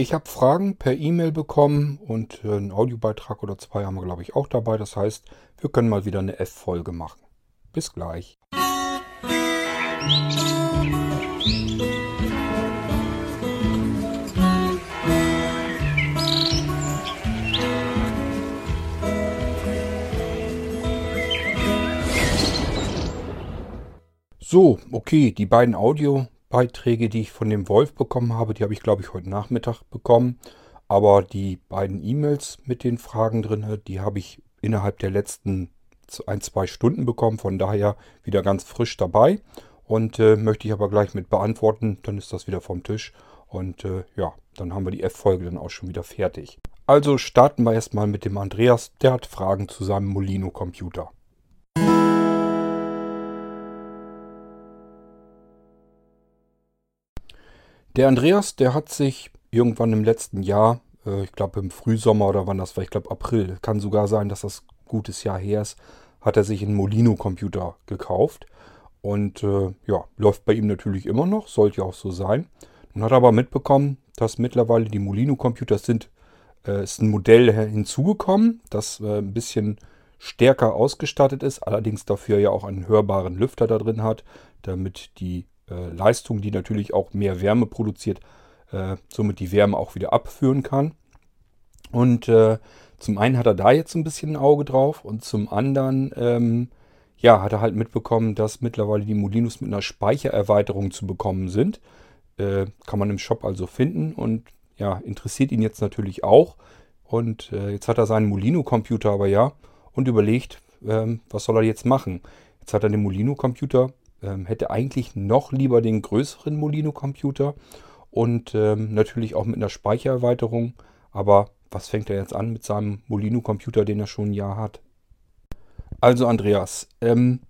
Ich habe Fragen per E-Mail bekommen und äh, einen Audiobeitrag oder zwei haben wir, glaube ich, auch dabei. Das heißt, wir können mal wieder eine F-Folge machen. Bis gleich. So, okay, die beiden Audiobeiträge, die ich von dem Wolf bekommen habe, die habe ich, glaube ich, heute Nachmittag bekommen. Aber die beiden E-Mails mit den Fragen drin, die habe ich innerhalb der letzten ein, zwei Stunden bekommen. Von daher wieder ganz frisch dabei. Und äh, möchte ich aber gleich mit beantworten. Dann ist das wieder vom Tisch. Und äh, ja, dann haben wir die F-Folge dann auch schon wieder fertig. Also starten wir erstmal mit dem Andreas. Der hat Fragen zu seinem Molino-Computer. Der Andreas, der hat sich irgendwann im letzten Jahr, äh, ich glaube im Frühsommer oder wann das war, ich glaube April, kann sogar sein, dass das gutes Jahr her ist, hat er sich einen Molino-Computer gekauft. Und äh, ja, läuft bei ihm natürlich immer noch, sollte ja auch so sein. Nun hat er aber mitbekommen, dass mittlerweile die Molino-Computer sind, äh, ist ein Modell hinzugekommen, das äh, ein bisschen stärker ausgestattet ist, allerdings dafür ja auch einen hörbaren Lüfter da drin hat, damit die äh, Leistung, die natürlich auch mehr Wärme produziert, äh, somit die Wärme auch wieder abführen kann. Und äh, zum einen hat er da jetzt ein bisschen ein Auge drauf und zum anderen ähm, ja, hat er halt mitbekommen, dass mittlerweile die Molinos mit einer Speichererweiterung zu bekommen sind. Äh, kann man im Shop also finden und ja, interessiert ihn jetzt natürlich auch. Und äh, jetzt hat er seinen Molino-Computer aber ja und überlegt, ähm, was soll er jetzt machen. Jetzt hat er den Molino-Computer ähm, hätte eigentlich noch lieber den größeren Molino-Computer und ähm, natürlich auch mit einer Speichererweiterung. Aber was fängt er jetzt an mit seinem Molino-Computer, den er schon ein Jahr hat? Also Andreas, ähm,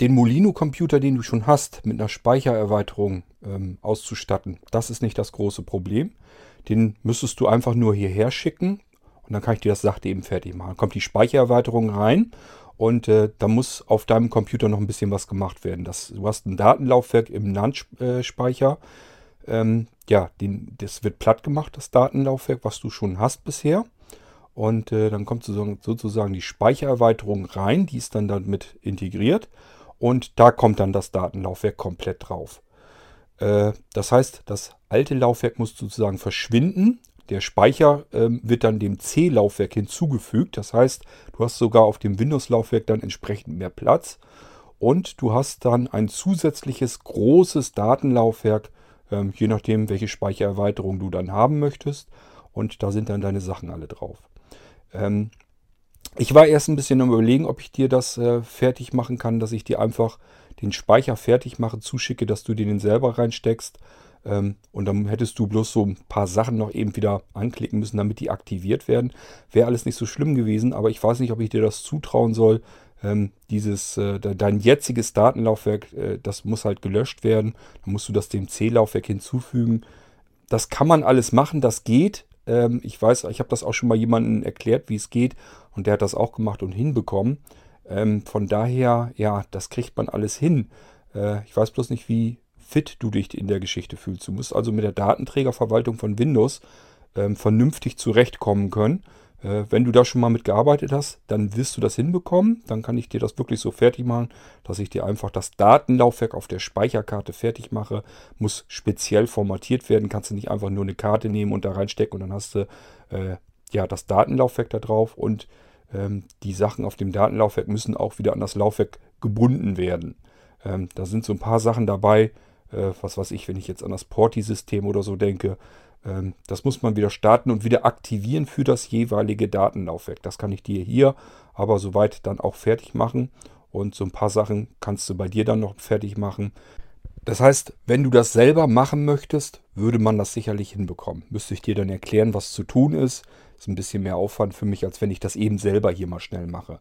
den Molino-Computer, den du schon hast, mit einer Speichererweiterung ähm, auszustatten, das ist nicht das große Problem. Den müsstest du einfach nur hierher schicken und dann kann ich dir das Sachte eben fertig machen. Dann kommt die Speichererweiterung rein und äh, da muss auf deinem Computer noch ein bisschen was gemacht werden. Das, du hast ein Datenlaufwerk im NAND-Speicher. Ähm, ja, den, das wird platt gemacht, das Datenlaufwerk, was du schon hast bisher. Und äh, dann kommt sozusagen, sozusagen die Speichererweiterung rein, die ist dann damit integriert. Und da kommt dann das Datenlaufwerk komplett drauf. Äh, das heißt, das alte Laufwerk muss sozusagen verschwinden der Speicher ähm, wird dann dem C-Laufwerk hinzugefügt. Das heißt, du hast sogar auf dem Windows-Laufwerk dann entsprechend mehr Platz. Und du hast dann ein zusätzliches großes Datenlaufwerk, ähm, je nachdem, welche Speichererweiterung du dann haben möchtest. Und da sind dann deine Sachen alle drauf. Ähm, ich war erst ein bisschen am Überlegen, ob ich dir das äh, fertig machen kann, dass ich dir einfach den Speicher fertig mache, zuschicke, dass du den selber reinsteckst. Ähm, und dann hättest du bloß so ein paar Sachen noch eben wieder anklicken müssen, damit die aktiviert werden. Wäre alles nicht so schlimm gewesen, aber ich weiß nicht, ob ich dir das zutrauen soll. Ähm, dieses, äh, dein jetziges Datenlaufwerk, äh, das muss halt gelöscht werden. Dann musst du das dem C-Laufwerk hinzufügen. Das kann man alles machen, das geht. Ähm, ich weiß, ich habe das auch schon mal jemandem erklärt, wie es geht. Und der hat das auch gemacht und hinbekommen. Von daher, ja, das kriegt man alles hin. Äh, ich weiß bloß nicht, wie, fit du dich in der Geschichte fühlst. Du musst also mit der Datenträgerverwaltung von Windows ähm, vernünftig zurechtkommen können. Äh, wenn du da schon mal mitgearbeitet hast, dann wirst du das hinbekommen. Dann kann ich dir das wirklich so fertig machen, dass ich dir einfach das Datenlaufwerk auf der Speicherkarte fertig mache. Muss speziell formatiert werden. Kannst du nicht einfach nur eine Karte nehmen und da reinstecken und dann hast du äh, ja das Datenlaufwerk da drauf und ähm, die Sachen auf dem Datenlaufwerk müssen auch wieder an das Laufwerk gebunden werden. Ähm, da sind so ein paar Sachen dabei, äh, was weiß ich, wenn ich jetzt an das Porti-System oder so denke, ähm, das muss man wieder starten und wieder aktivieren für das jeweilige Datenlaufwerk. Das kann ich dir hier aber soweit dann auch fertig machen. Und so ein paar Sachen kannst du bei dir dann noch fertig machen. Das heißt, wenn du das selber machen möchtest, würde man das sicherlich hinbekommen. Müsste ich dir dann erklären, was zu tun ist. Ist ein bisschen mehr Aufwand für mich, als wenn ich das eben selber hier mal schnell mache.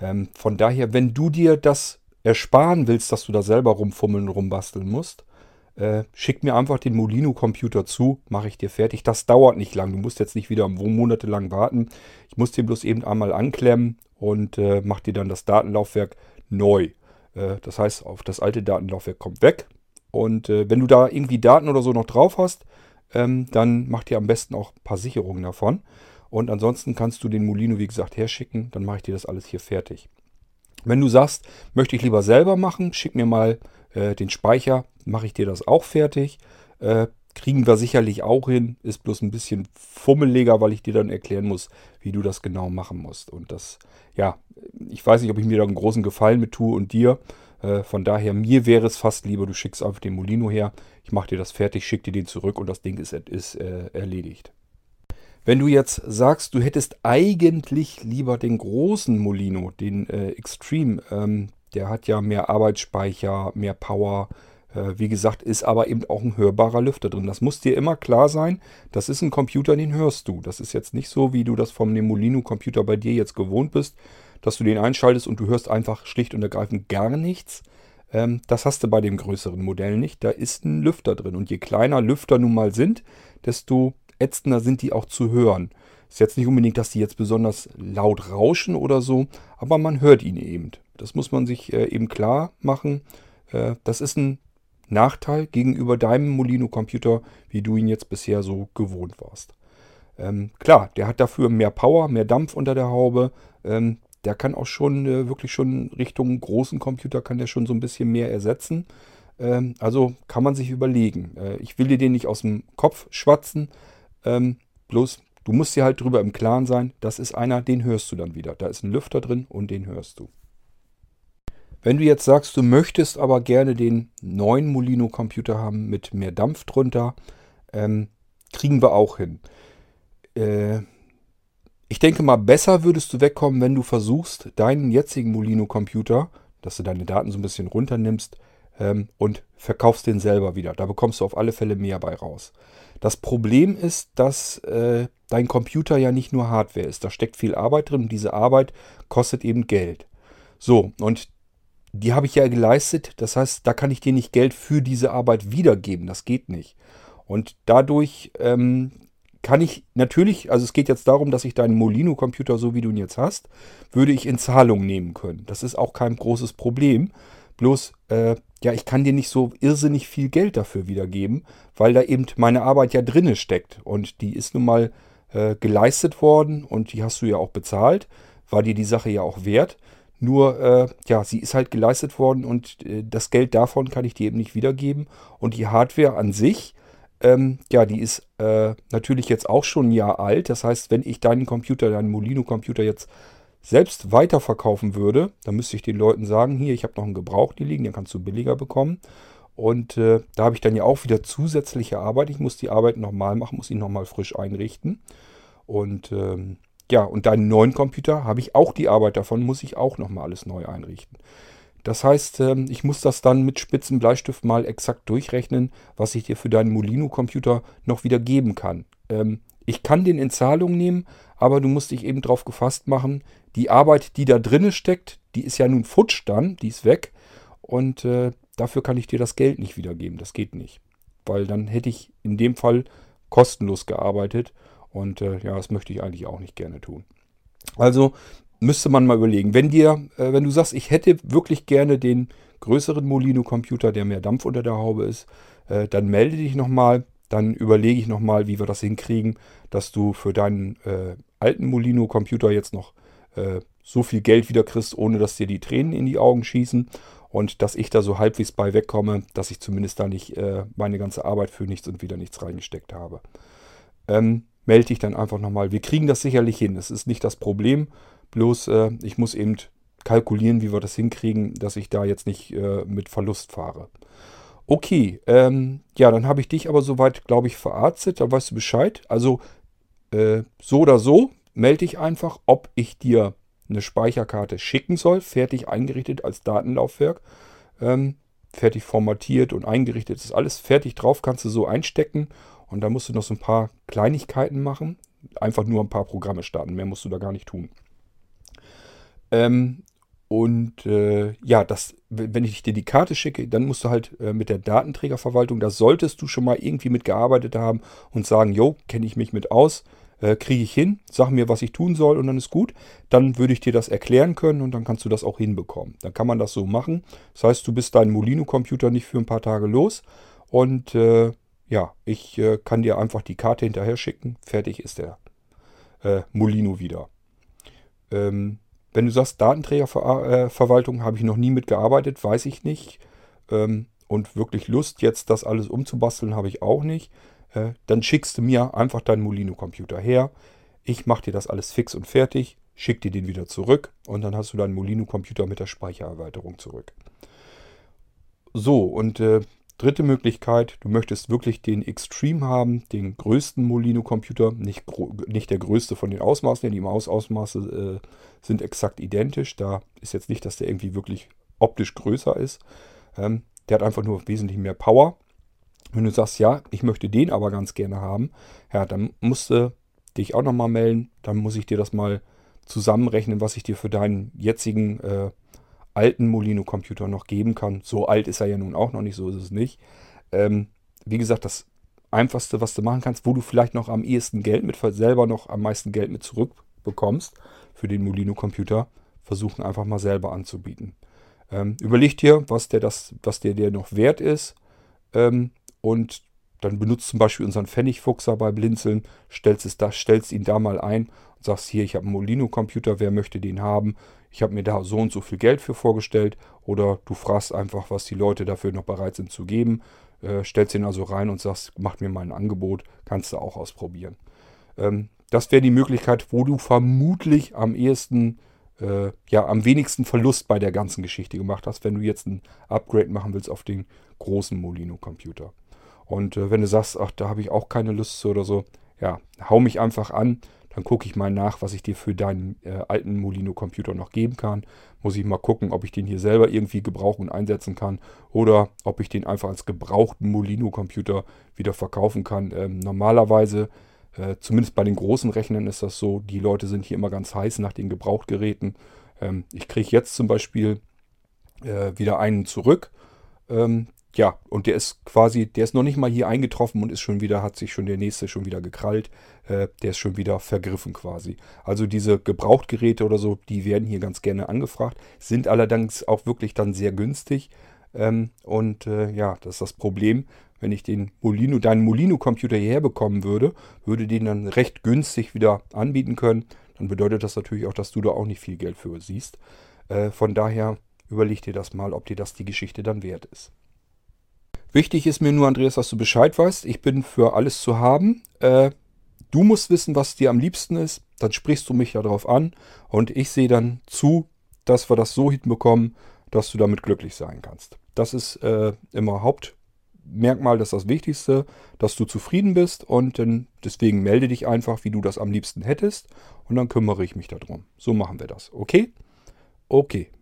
Ähm, von daher, wenn du dir das ersparen willst, dass du da selber rumfummeln und rumbasteln musst, äh, schick mir einfach den Molino-Computer zu, mache ich dir fertig. Das dauert nicht lang. Du musst jetzt nicht wieder monatelang warten. Ich muss den bloß eben einmal anklemmen und äh, mache dir dann das Datenlaufwerk neu. Äh, das heißt, auf das alte Datenlaufwerk kommt weg. Und äh, wenn du da irgendwie Daten oder so noch drauf hast, ähm, dann mach dir am besten auch ein paar Sicherungen davon. Und ansonsten kannst du den Molino, wie gesagt, herschicken. Dann mache ich dir das alles hier fertig. Wenn du sagst, möchte ich lieber selber machen, schick mir mal äh, den Speicher, mache ich dir das auch fertig. Äh, kriegen wir sicherlich auch hin, ist bloß ein bisschen fummeliger, weil ich dir dann erklären muss, wie du das genau machen musst. Und das, ja, ich weiß nicht, ob ich mir da einen großen Gefallen mit tue und dir. Äh, von daher, mir wäre es fast lieber, du schickst einfach den Molino her, ich mache dir das fertig, schick dir den zurück und das Ding ist, ist äh, erledigt. Wenn du jetzt sagst, du hättest eigentlich lieber den großen Molino, den äh, Extreme, ähm, der hat ja mehr Arbeitsspeicher, mehr Power. Äh, wie gesagt, ist aber eben auch ein hörbarer Lüfter drin. Das muss dir immer klar sein. Das ist ein Computer, den hörst du. Das ist jetzt nicht so, wie du das vom Molino-Computer bei dir jetzt gewohnt bist, dass du den einschaltest und du hörst einfach schlicht und ergreifend gar nichts. Ähm, das hast du bei dem größeren Modell nicht. Da ist ein Lüfter drin. Und je kleiner Lüfter nun mal sind, desto ätzender sind die auch zu hören. Ist jetzt nicht unbedingt, dass die jetzt besonders laut rauschen oder so, aber man hört ihn eben. Das muss man sich äh, eben klar machen. Äh, das ist ein Nachteil gegenüber deinem Molino-Computer, wie du ihn jetzt bisher so gewohnt warst. Ähm, klar, der hat dafür mehr Power, mehr Dampf unter der Haube. Ähm, der kann auch schon äh, wirklich schon Richtung großen Computer kann der schon so ein bisschen mehr ersetzen. Ähm, also kann man sich überlegen. Ich will dir den nicht aus dem Kopf schwatzen. Ähm, bloß, du musst dir halt drüber im Klaren sein, das ist einer, den hörst du dann wieder. Da ist ein Lüfter drin und den hörst du. Wenn du jetzt sagst, du möchtest aber gerne den neuen Molino-Computer haben mit mehr Dampf drunter, ähm, kriegen wir auch hin. Äh, ich denke mal, besser würdest du wegkommen, wenn du versuchst, deinen jetzigen Molino-Computer, dass du deine Daten so ein bisschen runternimmst ähm, und verkaufst den selber wieder. Da bekommst du auf alle Fälle mehr bei raus. Das Problem ist, dass äh, dein Computer ja nicht nur Hardware ist. Da steckt viel Arbeit drin und diese Arbeit kostet eben Geld. So, und die habe ich ja geleistet. Das heißt, da kann ich dir nicht Geld für diese Arbeit wiedergeben. Das geht nicht. Und dadurch ähm, kann ich natürlich, also es geht jetzt darum, dass ich deinen Molino-Computer, so wie du ihn jetzt hast, würde ich in Zahlung nehmen können. Das ist auch kein großes Problem. Bloß, äh, ja, ich kann dir nicht so irrsinnig viel Geld dafür wiedergeben, weil da eben meine Arbeit ja drinne steckt. Und die ist nun mal äh, geleistet worden und die hast du ja auch bezahlt. War dir die Sache ja auch wert. Nur, äh, ja, sie ist halt geleistet worden und äh, das Geld davon kann ich dir eben nicht wiedergeben. Und die Hardware an sich, ähm, ja, die ist äh, natürlich jetzt auch schon ein Jahr alt. Das heißt, wenn ich deinen Computer, deinen Molino-Computer jetzt selbst weiterverkaufen würde, dann müsste ich den Leuten sagen, hier, ich habe noch einen Gebrauch hier liegen, den kannst du billiger bekommen. Und äh, da habe ich dann ja auch wieder zusätzliche Arbeit. Ich muss die Arbeit nochmal machen, muss ihn nochmal frisch einrichten. Und ähm, ja, und deinen neuen Computer habe ich auch die Arbeit davon, muss ich auch nochmal alles neu einrichten. Das heißt, ähm, ich muss das dann mit spitzen Bleistift mal exakt durchrechnen, was ich dir für deinen Molino-Computer noch wieder geben kann. Ähm, ich kann den in Zahlung nehmen, aber du musst dich eben darauf gefasst machen, die Arbeit, die da drinne steckt, die ist ja nun futsch dann, die ist weg. Und äh, dafür kann ich dir das Geld nicht wiedergeben. Das geht nicht. Weil dann hätte ich in dem Fall kostenlos gearbeitet. Und äh, ja, das möchte ich eigentlich auch nicht gerne tun. Also müsste man mal überlegen. Wenn dir, äh, wenn du sagst, ich hätte wirklich gerne den größeren Molino-Computer, der mehr Dampf unter der Haube ist, äh, dann melde dich nochmal. Dann überlege ich nochmal, wie wir das hinkriegen, dass du für deinen äh, alten Molino-Computer jetzt noch äh, so viel Geld wieder kriegst, ohne dass dir die Tränen in die Augen schießen. Und dass ich da so halbwegs bei wegkomme, dass ich zumindest da nicht äh, meine ganze Arbeit für nichts und wieder nichts reingesteckt habe. Ähm, melde dich dann einfach nochmal. Wir kriegen das sicherlich hin. Es ist nicht das Problem. Bloß äh, ich muss eben kalkulieren, wie wir das hinkriegen, dass ich da jetzt nicht äh, mit Verlust fahre. Okay, ähm, ja, dann habe ich dich aber soweit, glaube ich, verarztet. Da weißt du Bescheid. Also äh, so oder so, melde dich einfach, ob ich dir eine Speicherkarte schicken soll, fertig eingerichtet als Datenlaufwerk. Ähm, fertig formatiert und eingerichtet ist alles fertig drauf, kannst du so einstecken und da musst du noch so ein paar Kleinigkeiten machen. Einfach nur ein paar Programme starten, mehr musst du da gar nicht tun. Ähm, und äh, ja, das, wenn ich dir die Karte schicke, dann musst du halt äh, mit der Datenträgerverwaltung, da solltest du schon mal irgendwie mitgearbeitet haben und sagen, jo, kenne ich mich mit aus, äh, kriege ich hin, sag mir, was ich tun soll und dann ist gut. Dann würde ich dir das erklären können und dann kannst du das auch hinbekommen. Dann kann man das so machen. Das heißt, du bist deinen Molino-Computer nicht für ein paar Tage los und äh, ja, ich äh, kann dir einfach die Karte hinterher schicken. Fertig ist der äh, Molino wieder. Ähm, wenn du sagst, Datenträgerverwaltung habe ich noch nie mitgearbeitet, weiß ich nicht. Ähm, und wirklich Lust, jetzt das alles umzubasteln, habe ich auch nicht. Äh, dann schickst du mir einfach deinen Molino-Computer her. Ich mache dir das alles fix und fertig, schick dir den wieder zurück und dann hast du deinen Molino-Computer mit der Speichererweiterung zurück. So, und äh, dritte Möglichkeit, du möchtest wirklich den Extreme haben, den größten Molino-Computer, nicht, nicht der größte von den Ausmaßen, die Maus Ausmaße äh, sind exakt identisch. Da ist jetzt nicht, dass der irgendwie wirklich optisch größer ist. Ähm, der hat einfach nur wesentlich mehr Power. Wenn du sagst, ja, ich möchte den aber ganz gerne haben, ja, dann musst du dich auch nochmal melden. Dann muss ich dir das mal zusammenrechnen, was ich dir für deinen jetzigen äh, alten Molino-Computer noch geben kann. So alt ist er ja nun auch noch nicht, so ist es nicht. Ähm, wie gesagt, das Einfachste, was du machen kannst, wo du vielleicht noch am ehesten Geld mit, selber noch am meisten Geld mit zurückbekommst für den Molino-Computer, versuchen einfach mal selber anzubieten. Ähm, überleg dir, was der, das, was der dir noch wert ist. Ähm, und dann benutzt zum Beispiel unseren Pfennigfuchser bei Blinzeln, stellst, es da, stellst ihn da mal ein und sagst, hier, ich habe einen Molino-Computer, wer möchte den haben? Ich habe mir da so und so viel Geld für vorgestellt. Oder du fragst einfach, was die Leute dafür noch bereit sind zu geben. Äh, stellst ihn also rein und sagst, mach mir mal ein Angebot, kannst du auch ausprobieren. Ähm, das wäre die Möglichkeit, wo du vermutlich am ehesten, äh, ja, am wenigsten Verlust bei der ganzen Geschichte gemacht hast, wenn du jetzt ein Upgrade machen willst auf den großen Molino-Computer. Und äh, wenn du sagst, ach, da habe ich auch keine Lust zu oder so, ja, hau mich einfach an. Dann gucke ich mal nach, was ich dir für deinen äh, alten Molino-Computer noch geben kann. Muss ich mal gucken, ob ich den hier selber irgendwie gebrauchen und einsetzen kann oder ob ich den einfach als gebrauchten Molino-Computer wieder verkaufen kann. Ähm, normalerweise, äh, zumindest bei den großen Rechnern ist das so, die Leute sind hier immer ganz heiß nach den Gebrauchtgeräten. Ähm, ich kriege jetzt zum Beispiel äh, wieder einen zurück. Ähm, ja, und der ist quasi, der ist noch nicht mal hier eingetroffen und ist schon wieder, hat sich schon der nächste schon wieder gekrallt. Äh, der ist schon wieder vergriffen quasi. Also diese Gebrauchtgeräte oder so, die werden hier ganz gerne angefragt, sind allerdings auch wirklich dann sehr günstig. Ähm, und äh, ja, das ist das Problem. Wenn ich den Molino, deinen Molino-Computer hierher bekommen würde, würde den dann recht günstig wieder anbieten können. Dann bedeutet das natürlich auch, dass du da auch nicht viel Geld für siehst. Äh, von daher überleg dir das mal, ob dir das die Geschichte dann wert ist. Wichtig ist mir nur, Andreas, dass du Bescheid weißt. Ich bin für alles zu haben. Äh, du musst wissen, was dir am liebsten ist. Dann sprichst du mich darauf an und ich sehe dann zu, dass wir das so hinbekommen, dass du damit glücklich sein kannst. Das ist äh, immer Hauptmerkmal, das ist das Wichtigste, dass du zufrieden bist und dann, deswegen melde dich einfach, wie du das am liebsten hättest und dann kümmere ich mich darum. So machen wir das. Okay? Okay.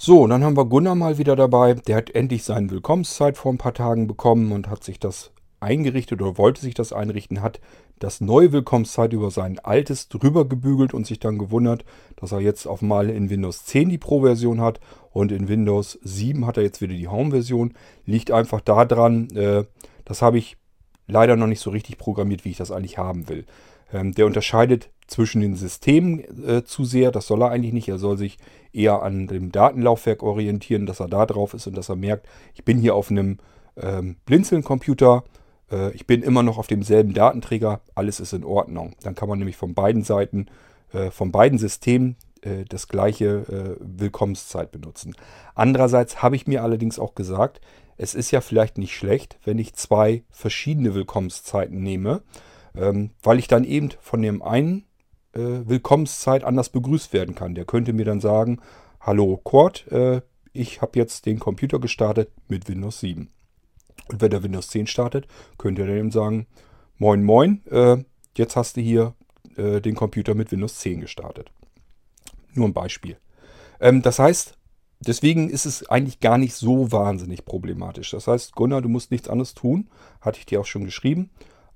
So, und dann haben wir Gunnar mal wieder dabei. Der hat endlich seine Willkommenszeit vor ein paar Tagen bekommen und hat sich das eingerichtet oder wollte sich das einrichten, hat das neue Willkommenszeit über sein altes drüber gebügelt und sich dann gewundert, dass er jetzt auf mal in Windows 10 die Pro-Version hat und in Windows 7 hat er jetzt wieder die Home-Version. Liegt einfach daran, äh, das habe ich leider noch nicht so richtig programmiert, wie ich das eigentlich haben will. Ähm, der unterscheidet zwischen den Systemen äh, zu sehr. Das soll er eigentlich nicht. Er soll sich eher an dem Datenlaufwerk orientieren, dass er da drauf ist und dass er merkt, ich bin hier auf einem ähm, Blinzeln-Computer. Äh, ich bin immer noch auf demselben Datenträger. Alles ist in Ordnung. Dann kann man nämlich von beiden Seiten, äh, von beiden Systemen äh, das gleiche äh, Willkommenszeit benutzen. Andererseits habe ich mir allerdings auch gesagt, es ist ja vielleicht nicht schlecht, wenn ich zwei verschiedene Willkommenszeiten nehme ähm, weil ich dann eben von dem einen äh, Willkommenszeit anders begrüßt werden kann. Der könnte mir dann sagen, hallo Cord, äh, ich habe jetzt den Computer gestartet mit Windows 7. Und wenn der Windows 10 startet, könnte er dann sagen, moin moin, äh, jetzt hast du hier äh, den Computer mit Windows 10 gestartet. Nur ein Beispiel. Ähm, das heißt, deswegen ist es eigentlich gar nicht so wahnsinnig problematisch. Das heißt, Gunnar, du musst nichts anderes tun, hatte ich dir auch schon geschrieben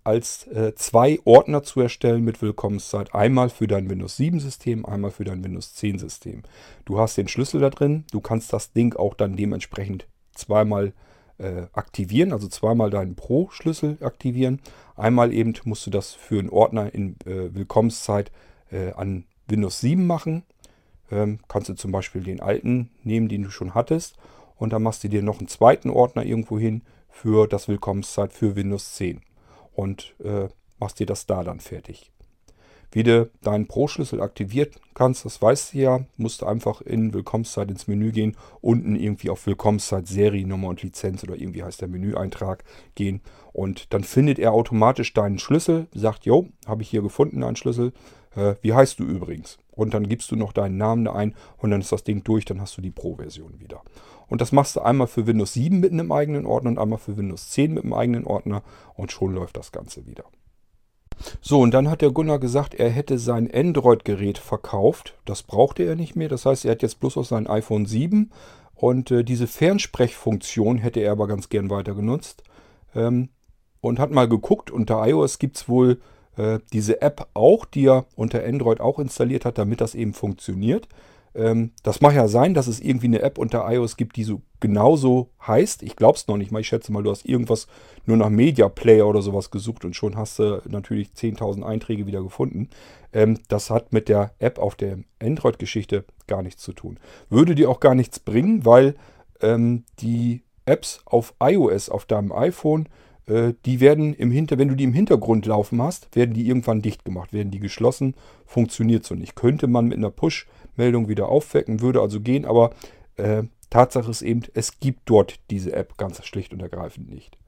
als äh, zwei Ordner zu erstellen mit Willkommenszeit. Einmal für dein Windows 7 System, einmal für dein Windows 10 System. Du hast den Schlüssel da drin. Du kannst das Ding auch dann dementsprechend zweimal äh, aktivieren, also zweimal deinen Pro-Schlüssel aktivieren. Einmal eben musst du das für einen Ordner in äh, Willkommenszeit äh, an Windows 7 machen. ähm, kannst du zum Beispiel den alten nehmen, den du schon hattest. Und dann machst du dir noch einen zweiten Ordner irgendwo hin für das Willkommenszeit für Windows 10. Und äh, machst dir das da dann fertig. Wie du deinen Pro-Schlüssel aktivieren kannst, das weißt du ja. Musst du einfach in Willkommenszeit ins Menü gehen, unten irgendwie auf Willkommenszeit Seriennummer und Lizenz oder irgendwie heißt der Menüeintrag gehen. Und dann findet er automatisch deinen Schlüssel, sagt, jo, habe ich hier gefunden, einen Schlüssel. Äh, wie heißt du übrigens? Und dann gibst du noch deinen Namen da ein und dann ist das Ding durch, dann hast du die Pro-Version wieder. Und das machst du einmal für Windows 7 mit einem eigenen Ordner und einmal für Windows 10 mit einem eigenen Ordner und schon läuft das Ganze wieder. So, und dann hat der Gunnar gesagt, er hätte sein Android-Gerät verkauft. Das brauchte er nicht mehr. Das heißt, er hat jetzt bloß noch sein iPhone 7 und äh, diese Fernsprechfunktion hätte er aber ganz gern weiter genutzt. Ähm, und hat mal geguckt, unter iOS gibt es wohl äh, diese App auch, die er unter Android auch installiert hat, damit das eben funktioniert. Ähm, das mag ja sein, dass es irgendwie eine App unter iOS gibt, die so genauso heißt. Ich glaube es noch nicht mal. Ich schätze mal, du hast irgendwas nur nach Media Player oder sowas gesucht und schon hast du natürlich 10.000 Einträge wieder gefunden. Ähm, das hat mit der App auf der Android-Geschichte gar nichts zu tun. Würde dir auch gar nichts bringen, weil ähm, die Apps auf iOS, auf deinem iPhone, die werden im Hinter, wenn du die im Hintergrund laufen hast, werden die irgendwann dicht gemacht, werden die geschlossen, funktioniert so nicht. Könnte man mit einer Push-Meldung wieder aufwecken, würde also gehen, aber äh, Tatsache ist eben, es gibt dort diese App ganz schlicht und ergreifend nicht.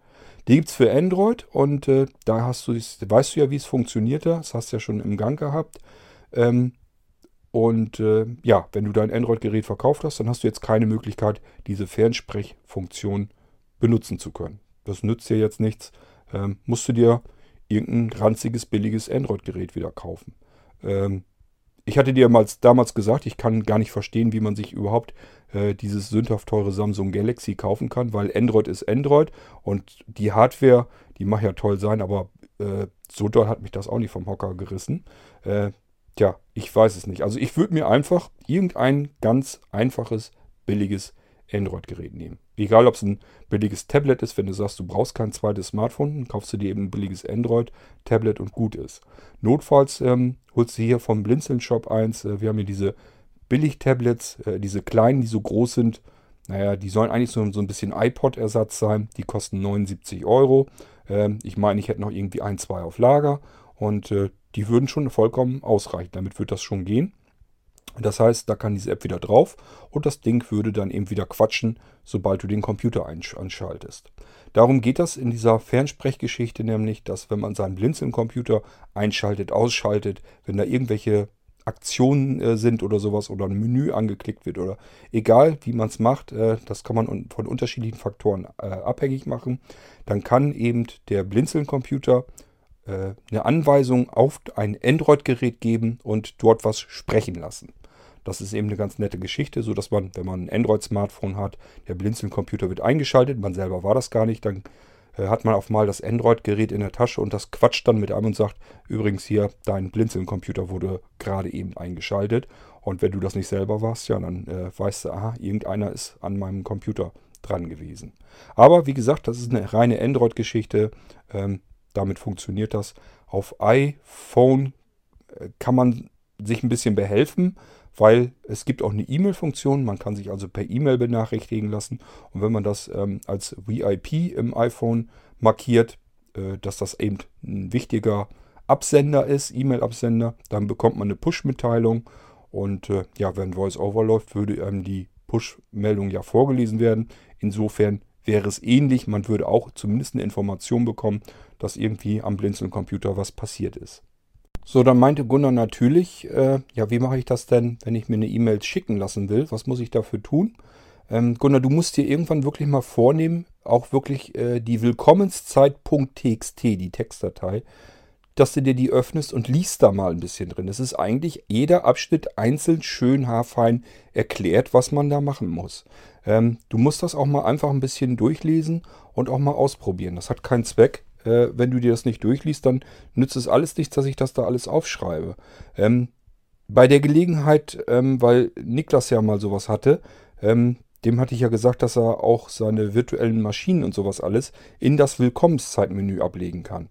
Die gibt es für Android und äh, da hast du, weißt du ja, wie es funktioniert. Das hast du ja schon im Gang gehabt. Ähm, und äh, ja, wenn du dein Android-Gerät verkauft hast, dann hast du jetzt keine Möglichkeit, diese Fernsprechfunktion benutzen zu können. Das nützt dir jetzt nichts. Ähm, musst du dir irgendein ranziges, billiges Android-Gerät wieder kaufen. Ähm, ich hatte dir damals gesagt, ich kann gar nicht verstehen, wie man sich überhaupt äh, dieses sündhaft teure Samsung Galaxy kaufen kann, weil Android ist Android und die Hardware, die mag ja toll sein, aber äh, so doll hat mich das auch nicht vom Hocker gerissen. Äh, tja, ich weiß es nicht. Also ich würde mir einfach irgendein ganz einfaches, billiges Android-Gerät nehmen. Egal, ob es ein billiges Tablet ist, wenn du sagst, du brauchst kein zweites Smartphone, dann kaufst du dir eben ein billiges Android-Tablet und gut ist. Notfalls ähm, holst du hier vom Blinzeln-Shop eins. Äh, wir haben hier diese Billig-Tablets, äh, diese kleinen, die so groß sind. Naja, die sollen eigentlich so, so ein bisschen iPod-Ersatz sein. Die kosten 79 Euro. Ähm, ich meine, ich hätte noch irgendwie ein, zwei auf Lager. Und äh, die würden schon vollkommen ausreichen. Damit wird das schon gehen. Das heißt, da kann diese App wieder drauf und das Ding würde dann eben wieder quatschen, sobald du den Computer anschaltest. Darum geht das in dieser Fernsprechgeschichte nämlich, dass wenn man seinen Blinzeln-Computer einschaltet, ausschaltet, wenn da irgendwelche Aktionen äh, sind oder sowas oder ein Menü angeklickt wird oder egal wie man es macht, äh, das kann man von unterschiedlichen Faktoren äh, abhängig machen, dann kann eben der Blinzeln-Computer eine Anweisung auf ein Android-Gerät geben und dort was sprechen lassen. Das ist eben eine ganz nette Geschichte, so dass man, wenn man ein Android-Smartphone hat, der Blinzeln-Computer wird eingeschaltet, man selber war das gar nicht, dann äh, hat man auf mal das Android-Gerät in der Tasche und das quatscht dann mit einem und sagt, übrigens hier, dein Blinzeln-Computer wurde gerade eben eingeschaltet. Und wenn du das nicht selber warst, ja, dann äh, weißt du, aha, irgendeiner ist an meinem Computer dran gewesen. Aber wie gesagt, das ist eine reine Android-Geschichte. Ähm, damit funktioniert das. Auf iPhone äh, kann man sich ein bisschen behelfen weil es gibt auch eine E-Mail-Funktion. Man kann sich also per E-Mail benachrichtigen lassen. Und wenn man das ähm, als VIP im iPhone markiert, äh, dass das eben ein wichtiger Absender ist, E-Mail-Absender, dann bekommt man eine Push-Mitteilung. Und äh, ja, wenn VoiceOver läuft, würde einem die Push-Meldung ja vorgelesen werden. Insofern wäre es ähnlich. Man würde auch zumindest eine Information bekommen, dass irgendwie am Blinzeln-Computer was passiert ist. So, dann meinte Gunnar natürlich, äh, ja, wie mache ich das denn, wenn ich mir eine E-Mail schicken lassen will? Was muss ich dafür tun? Ähm, Gunnar, du musst dir irgendwann wirklich mal vornehmen, auch wirklich äh, die Willkommenszeit.txt, die Textdatei, dass du dir die öffnest und liest da mal ein bisschen drin. Es ist eigentlich jeder Abschnitt einzeln schön haarfein erklärt, was man da machen muss. Ähm, du musst das auch mal einfach ein bisschen durchlesen und auch mal ausprobieren. Das hat keinen Zweck, äh, wenn du dir das nicht durchliest, dann nützt es alles nichts, dass ich das da alles aufschreibe. Ähm, bei der Gelegenheit, ähm, weil Niklas ja mal sowas hatte, ähm, dem hatte ich ja gesagt, dass er auch seine virtuellen Maschinen und sowas alles in das Willkommenszeitmenü ablegen kann.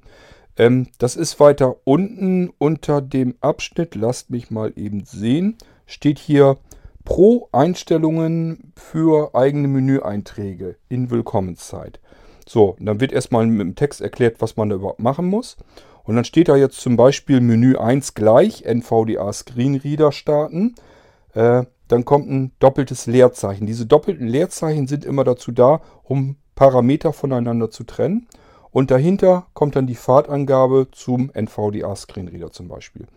Ähm, das ist weiter unten unter dem Abschnitt, lasst mich mal eben sehen. steht hier Pro Einstellungen für eigene Menüeinträge in Willkommenszeit. So, dann wird erstmal mit dem Text erklärt, was man da überhaupt machen muss. Und dann steht da jetzt zum Beispiel Menü 1 gleich, NVDA Screenreader starten. Äh, dann kommt ein doppeltes Leerzeichen. Diese doppelten Leerzeichen sind immer dazu da, um Parameter voneinander zu trennen. Und dahinter kommt dann die Fahrtangabe zum NVDA Screenreader zum Beispiel.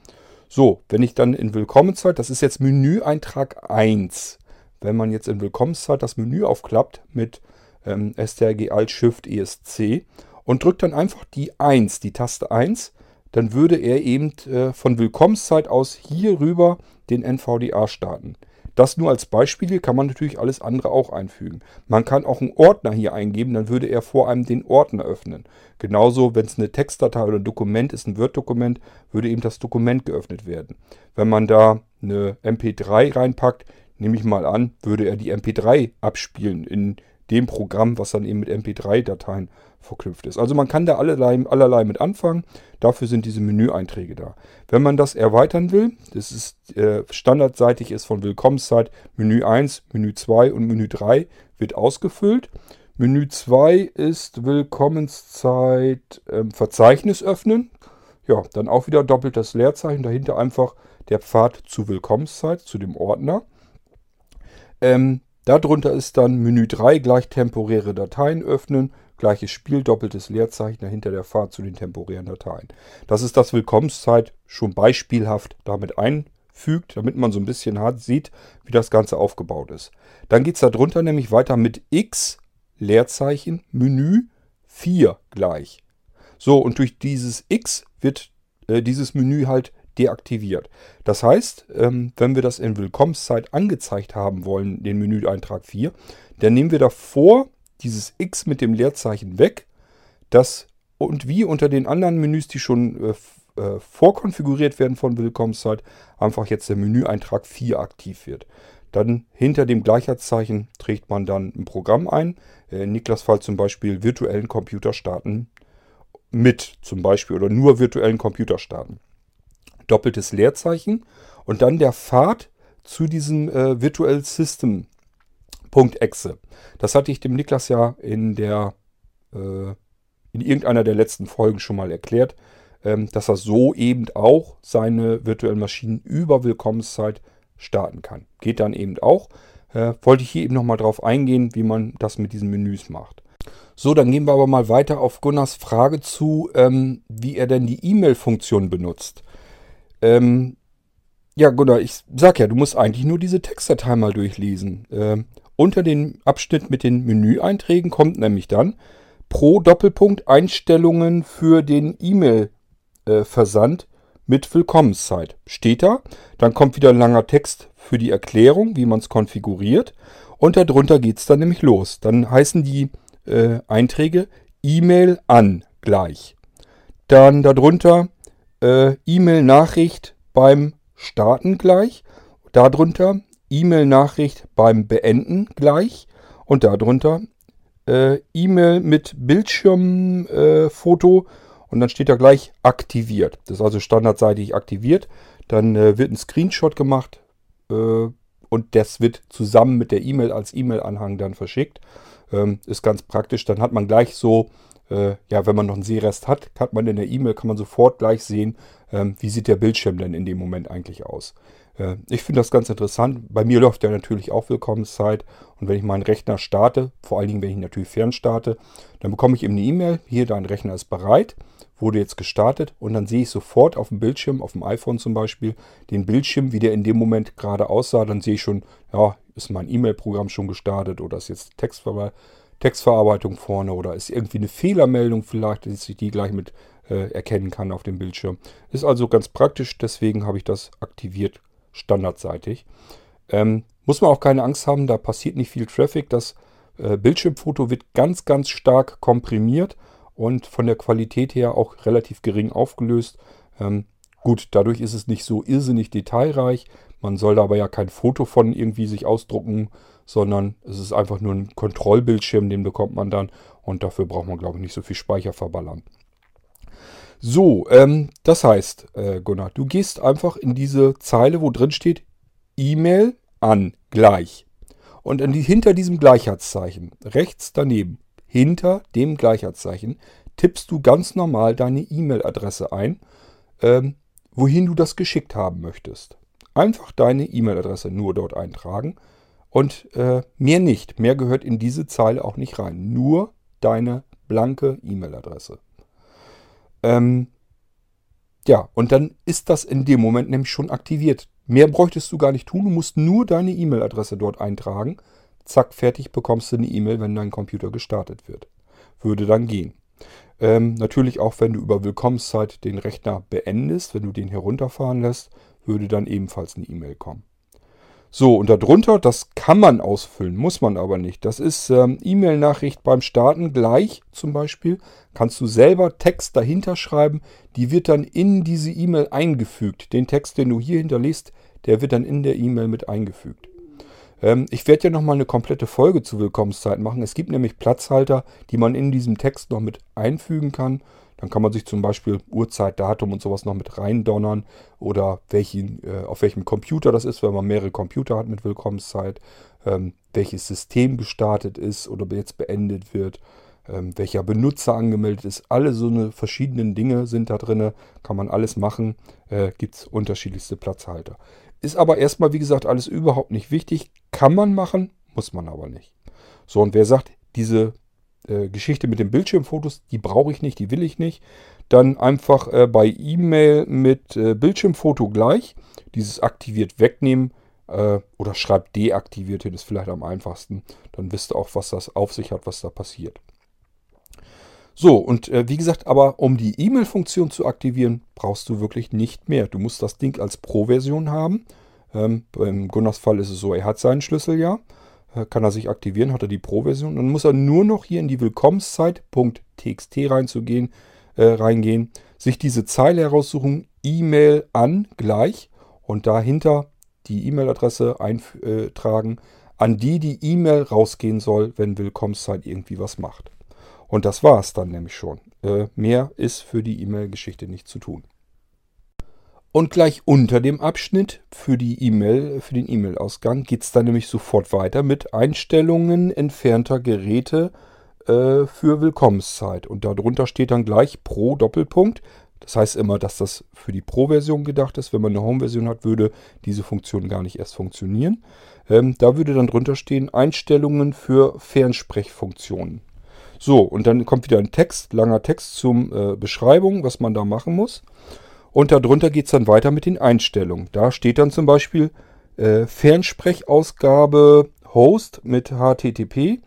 So, wenn ich dann in Willkommenszeit, das ist jetzt Menüeintrag 1. Wenn man jetzt in Willkommenszeit das Menü aufklappt mit ähm, STRG Alt Shift ESC und drückt dann einfach die 1, die Taste 1, dann würde er eben äh, von Willkommenszeit aus hier rüber den NVDA starten. Das nur als Beispiel, kann man natürlich alles andere auch einfügen. Man kann auch einen Ordner hier eingeben, dann würde er vor allem den Ordner öffnen. Genauso, wenn es eine Textdatei oder ein Dokument ist, ein Word-Dokument, würde eben das Dokument geöffnet werden. Wenn man da eine MP3 reinpackt, nehme ich mal an, würde er die MP3 abspielen in dem Programm, was dann eben mit MP3-Dateien verknüpft ist. Also man kann da allerlei, allerlei mit anfangen. Dafür sind diese Menüeinträge da. Wenn man das erweitern will, das ist äh, standardseitig ist von Willkommenszeit Menü 1, Menü 2 und Menü 3 wird ausgefüllt. Menü 2 ist Willkommenszeit äh, Verzeichnis öffnen. Ja, dann auch wieder doppeltes Leerzeichen. Dahinter einfach der Pfad zu Willkommenszeit, zu dem Ordner. Ähm, Darunter ist dann Menü 3 gleich temporäre Dateien öffnen, gleiches Spiel, doppeltes Leerzeichen dahinter der Pfad zu den temporären Dateien. Das ist das Willkommenszeit schon beispielhaft damit einfügt, damit man so ein bisschen hart sieht, wie das Ganze aufgebaut ist. Dann geht es darunter nämlich weiter mit X Leerzeichen Menü 4 gleich. So, und durch dieses X wird äh, dieses Menü halt deaktiviert. Das heißt, ähm, wenn wir das in Willkommenszeit angezeigt haben wollen, den Menüeintrag 4, dann nehmen wir davor dieses X mit dem Leerzeichen weg, das und wie unter den anderen Menüs, die schon äh, äh, vorkonfiguriert werden von Willkommenszeit, einfach jetzt der Menüeintrag 4 aktiv wird. Dann hinter dem Gleichheitszeichen trägt man dann ein Programm ein. Äh, in Niklas Fall zum Beispiel virtuellen Computer starten mit zum Beispiel oder nur virtuellen Computer starten doppeltes Leerzeichen und dann der Pfad zu diesem äh, Virtual System .exe. Das hatte ich dem Niklas ja in der äh, in irgendeiner der letzten Folgen schon mal erklärt, ähm, dass er so eben auch seine virtuellen Maschinen über Willkommenszeit starten kann. Geht dann eben auch. Äh, wollte ich hier eben nochmal drauf eingehen, wie man das mit diesen Menüs macht. So, dann gehen wir aber mal weiter auf Gunnars Frage zu, ähm, wie er denn die E-Mail-Funktion benutzt. Ähm, ja, Gunnar, ich sag ja, du musst eigentlich nur diese Textdatei mal durchlesen. Ähm, unter den Abschnitt mit den Menüeinträgen kommt nämlich dann pro Doppelpunkt Einstellungen für den E-Mail-Versand mit Willkommenszeit. Steht da. Dann kommt wieder ein langer Text für die Erklärung, wie man es konfiguriert. Und darunter geht es dann nämlich los. Dann heißen die äh, Einträge E-Mail an gleich. Dann darunter äh, E-Mail-Nachricht beim Starten gleich. Darunter E-Mail-Nachricht beim Beenden gleich. Und darunter äh, E-Mail mit Bildschirmfoto. Äh, und dann steht da gleich aktiviert. Das ist also standardseitig aktiviert. Dann äh, wird ein Screenshot gemacht. Äh, und das wird zusammen mit der E-Mail als E-Mail-Anhang dann verschickt. Ähm, ist ganz praktisch. Dann hat man gleich so äh, ja, wenn man noch einen Sehrest hat, hat man in der E-Mail, kann man sofort gleich sehen, ähm, wie sieht der Bildschirm denn in dem Moment eigentlich aus. Äh, ich finde das ganz interessant. Bei mir läuft ja natürlich auch Willkommenszeit. Und wenn ich meinen Rechner starte, vor allen Dingen, wenn ich natürlich fern starte, dann bekomme ich eben eine E-Mail. Hier, dein Rechner ist bereit, wurde jetzt gestartet. Und dann sehe ich sofort auf dem Bildschirm, auf dem iPhone zum Beispiel, den Bildschirm, wie der in dem Moment gerade aussah. Dann sehe ich schon, ja, ist mein E-Mail-Programm schon gestartet oder ist jetzt Textverwaltung Textverarbeitung vorne oder ist irgendwie eine Fehlermeldung vielleicht, dass ich die gleich mit äh, erkennen kann auf dem Bildschirm. Ist also ganz praktisch, deswegen habe ich das aktiviert standardseitig. Ähm, muss man auch keine Angst haben, da passiert nicht viel Traffic. Das äh, Bildschirmfoto wird ganz, ganz stark komprimiert und von der Qualität her auch relativ gering aufgelöst. Ähm, gut, dadurch ist es nicht so irrsinnig detailreich. Man soll da aber ja kein Foto von irgendwie sich ausdrucken sondern es ist einfach nur ein Kontrollbildschirm, den bekommt man dann und dafür braucht man, glaube ich, nicht so viel Speicher verballern. So, ähm, das heißt, äh, Gunnar, du gehst einfach in diese Zeile, wo drin steht E-Mail an gleich. Und die, hinter diesem Gleichheitszeichen, rechts daneben, hinter dem Gleichheitszeichen, tippst du ganz normal deine E-Mail-Adresse ein, ähm, wohin du das geschickt haben möchtest. Einfach deine E-Mail-Adresse nur dort eintragen und äh, mehr nicht. Mehr gehört in diese Zeile auch nicht rein. Nur deine blanke E-Mail-Adresse. Ähm, ja, und dann ist das in dem Moment nämlich schon aktiviert. Mehr bräuchtest du gar nicht tun. Du musst nur deine E-Mail-Adresse dort eintragen. Zack, fertig, bekommst du eine E-Mail, wenn dein Computer gestartet wird. Würde dann gehen. Ähm, natürlich auch, wenn du über Willkommenszeit den Rechner beendest, wenn du den herunterfahren lässt, würde dann ebenfalls eine E-Mail kommen. So, und darunter, das kann man ausfüllen, muss man aber nicht. Das ist ähm, E-Mail-Nachricht beim Starten gleich zum Beispiel. Kannst du selber Text dahinter schreiben. Die wird dann in diese E-Mail eingefügt. Den Text, den du hier hinterlässt, der wird dann in der E-Mail mit eingefügt. Ähm, ich werde ja nochmal eine komplette Folge zu Willkommenszeit machen. Es gibt nämlich Platzhalter, die man in diesem Text noch mit einfügen kann. Dann kann man sich zum Beispiel Uhrzeit, Datum und sowas noch mit reindonnern oder welchen, äh, auf welchem Computer das ist, wenn man mehrere Computer hat mit Willkommenszeit, ähm, welches System gestartet ist oder jetzt beendet wird, ähm, welcher Benutzer angemeldet ist. Alle so eine verschiedenen Dinge sind da drin, kann man alles machen, äh, gibt es unterschiedlichste Platzhalter. Ist aber erstmal, wie gesagt, alles überhaupt nicht wichtig. Kann man machen, muss man aber nicht. So, und wer sagt, diese äh, Geschichte mit den Bildschirmfotos, die brauche ich nicht, die will ich nicht. Dann einfach äh, bei E-Mail mit äh, Bildschirmfoto gleich dieses aktiviert wegnehmen äh, oder schreibt deaktiviert hin, ist vielleicht am einfachsten. Dann wisst ihr auch, was das auf sich hat, was da passiert. So, und äh, wie gesagt, aber um die E-Mail-Funktion zu aktivieren, brauchst du wirklich nicht mehr. Du musst das Ding als Pro-Version haben. Ähm, beim Gunnars Fall ist es so, er hat seinen Schlüssel ja. Äh, kann er sich aktivieren, hat er die Pro-Version. Dann muss er nur noch hier in die Willkommenszeit.txt reinzugehen, äh, reingehen, sich diese Zeile heraussuchen, E-Mail an gleich und dahinter die E-Mail-Adresse eintragen, an die die E-Mail rausgehen soll, wenn Willkommenszeit irgendwie was macht. Und das war es dann nämlich schon. Äh, mehr ist für die E-Mail-Geschichte nicht zu tun. Und gleich unter dem Abschnitt für die E-Mail, für den E-Mail-Ausgang geht es dann nämlich sofort weiter mit Einstellungen entfernter Geräte äh, für Willkommenszeit. Und darunter steht dann gleich Pro Doppelpunkt. Das heißt immer, dass das für die Pro-Version gedacht ist. Wenn man eine Home-Version hat, würde diese Funktion gar nicht erst funktionieren. Ähm, da würde dann drunter stehen Einstellungen für Fernsprechfunktionen. So, und dann kommt wieder ein Text, langer Text zum äh, Beschreibung, was man da machen muss. Und darunter geht es dann weiter mit den Einstellungen. Da steht dann zum Beispiel äh, Fernsprechausgabe Host mit HTTP,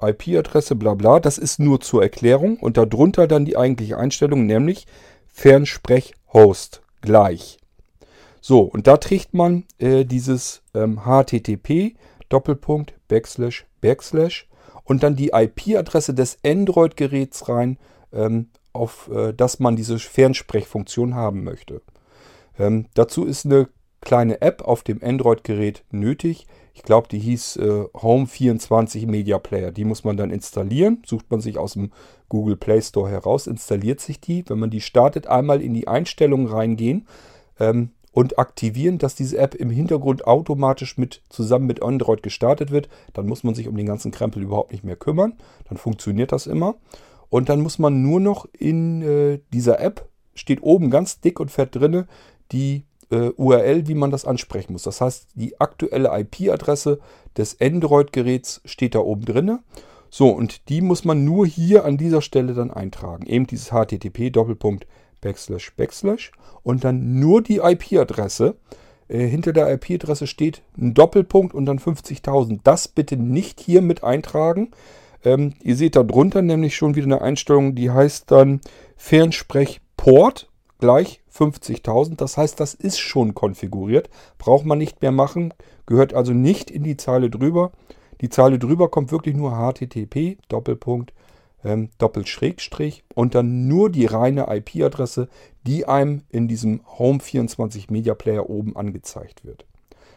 IP-Adresse, bla bla. Das ist nur zur Erklärung. Und darunter dann die eigentliche Einstellung, nämlich Fernsprech-Host gleich. So, und da trägt man äh, dieses ähm, HTTP Doppelpunkt Backslash Backslash und dann die IP-Adresse des Android-Geräts rein, ähm, auf äh, das man diese Fernsprechfunktion haben möchte. Ähm, dazu ist eine kleine App auf dem Android-Gerät nötig. Ich glaube, die hieß äh, Home 24 Media Player. Die muss man dann installieren. Sucht man sich aus dem Google Play Store heraus, installiert sich die. Wenn man die startet, einmal in die Einstellungen reingehen ähm, und aktivieren, dass diese App im Hintergrund automatisch mit zusammen mit Android gestartet wird. Dann muss man sich um den ganzen Krempel überhaupt nicht mehr kümmern. Dann funktioniert das immer. Und dann muss man nur noch in äh, dieser App, steht oben ganz dick und fett drin, die äh, URL, wie man das ansprechen muss. Das heißt, die aktuelle IP-Adresse des Android-Geräts steht da oben drin. So, und die muss man nur hier an dieser Stelle dann eintragen. Eben dieses HTTP Doppelpunkt Backslash Backslash und dann nur die IP-Adresse. Äh, hinter der IP-Adresse steht ein Doppelpunkt und dann 50.000. Das bitte nicht hier mit eintragen. Ähm, ihr seht da drunter nämlich schon wieder eine Einstellung, die heißt dann Fernsprechport gleich 50.000. Das heißt, das ist schon konfiguriert. Braucht man nicht mehr machen. Gehört also nicht in die Zeile drüber. Die Zeile drüber kommt wirklich nur HTTP, Doppelpunkt, ähm, Doppelschrägstrich und dann nur die reine IP-Adresse, die einem in diesem Home 24 Media Player oben angezeigt wird.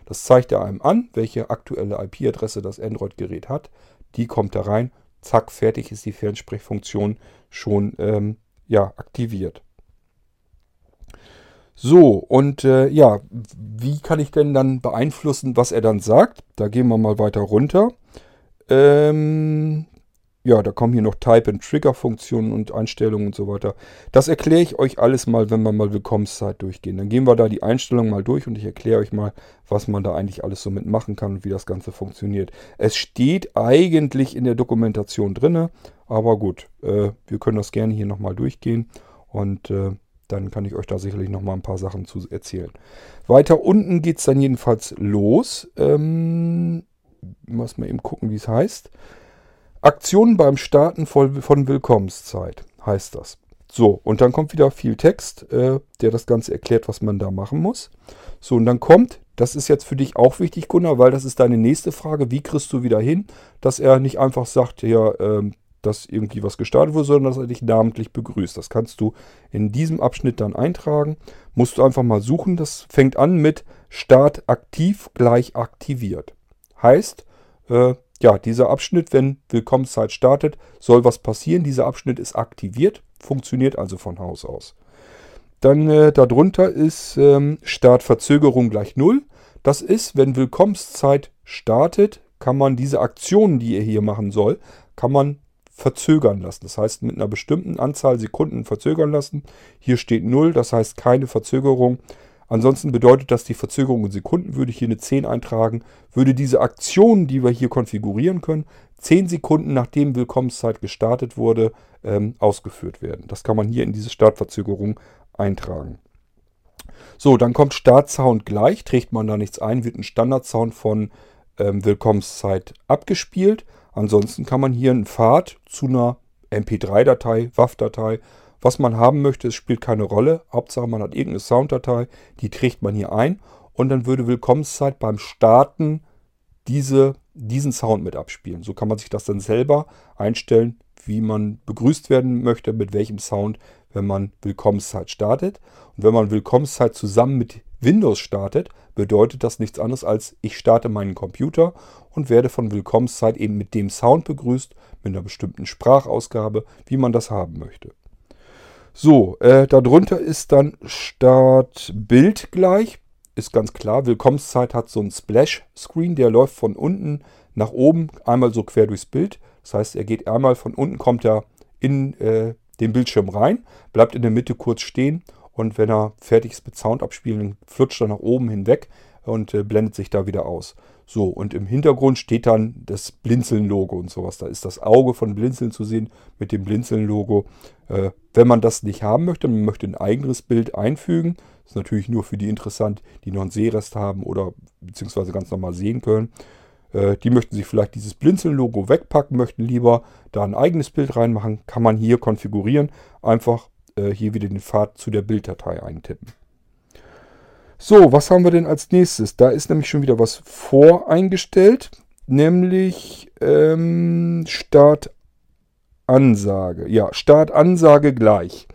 Das zeigt er einem an, welche aktuelle IP-Adresse das Android-Gerät hat die kommt da rein, zack, fertig ist die Fernsprechfunktion schon ähm, ja, aktiviert. So, und äh, ja, wie kann ich denn dann beeinflussen, was er dann sagt? Da gehen wir mal weiter runter. Ähm, ja, da kommen hier noch Type- und Trigger-Funktionen und Einstellungen und so weiter. Das erkläre ich euch alles mal, wenn wir mal Willkommenszeit durchgehen. Dann gehen wir da die Einstellungen mal durch und ich erkläre euch mal, was man da eigentlich alles so mitmachen kann und wie das Ganze funktioniert. Es steht eigentlich in der Dokumentation drin, aber gut, äh, wir können das gerne hier nochmal durchgehen und äh, dann kann ich euch da sicherlich nochmal ein paar Sachen zu erzählen. Weiter unten geht es dann jedenfalls los. Ähm, muss mal eben gucken, wie es heißt. Aktionen beim Starten von Willkommenszeit heißt das. So, und dann kommt wieder viel Text, äh, der das Ganze erklärt, was man da machen muss. So, und dann kommt, das ist jetzt für dich auch wichtig, Gunnar, weil das ist deine nächste Frage, wie kriegst du wieder hin, dass er nicht einfach sagt, ja, äh, dass irgendwie was gestartet wurde, sondern dass er dich namentlich begrüßt. Das kannst du in diesem Abschnitt dann eintragen. Musst du einfach mal suchen. Das fängt an mit Start aktiv gleich aktiviert. Heißt, äh, ja, dieser Abschnitt, wenn Willkommenszeit startet, soll was passieren. Dieser Abschnitt ist aktiviert, funktioniert also von Haus aus. Dann äh, darunter ist ähm, Startverzögerung gleich 0. Das ist, wenn Willkommenszeit startet, kann man diese Aktionen, die ihr hier machen soll, kann man verzögern lassen. Das heißt, mit einer bestimmten Anzahl Sekunden verzögern lassen. Hier steht 0, das heißt keine Verzögerung. Ansonsten bedeutet das die Verzögerung in Sekunden, würde ich hier eine 10 eintragen, würde diese Aktion, die wir hier konfigurieren können, 10 Sekunden nachdem Willkommenszeit gestartet wurde, ähm, ausgeführt werden. Das kann man hier in diese Startverzögerung eintragen. So, dann kommt Startsound gleich, trägt man da nichts ein, wird ein Standardsound von ähm, Willkommenszeit abgespielt. Ansonsten kann man hier einen Pfad zu einer MP3-Datei, WAV-Datei, was man haben möchte, es spielt keine Rolle. Hauptsache man hat irgendeine Sounddatei, die trägt man hier ein und dann würde Willkommenszeit beim Starten diese, diesen Sound mit abspielen. So kann man sich das dann selber einstellen, wie man begrüßt werden möchte, mit welchem Sound, wenn man Willkommenszeit startet. Und wenn man Willkommenszeit zusammen mit Windows startet, bedeutet das nichts anderes als ich starte meinen Computer und werde von Willkommenszeit eben mit dem Sound begrüßt, mit einer bestimmten Sprachausgabe, wie man das haben möchte. So, äh, darunter ist dann Start Bild gleich. Ist ganz klar, Willkommenszeit hat so einen Splash-Screen, der läuft von unten nach oben, einmal so quer durchs Bild. Das heißt, er geht einmal von unten, kommt er in äh, den Bildschirm rein, bleibt in der Mitte kurz stehen und wenn er fertig ist mit Sound abspielen, flutscht er nach oben hinweg und äh, blendet sich da wieder aus. So, und im Hintergrund steht dann das Blinzeln-Logo und sowas. Da ist das Auge von Blinzeln zu sehen mit dem Blinzeln-Logo. Äh, wenn man das nicht haben möchte, man möchte ein eigenes Bild einfügen. Das ist natürlich nur für die interessant, die noch einen Sehrest haben oder beziehungsweise ganz normal sehen können. Äh, die möchten sich vielleicht dieses Blinzeln-Logo wegpacken, möchten lieber da ein eigenes Bild reinmachen. Kann man hier konfigurieren. Einfach äh, hier wieder den Pfad zu der Bilddatei eintippen. So, was haben wir denn als nächstes? Da ist nämlich schon wieder was voreingestellt, nämlich ähm, Startansage. Ja, Startansage gleich.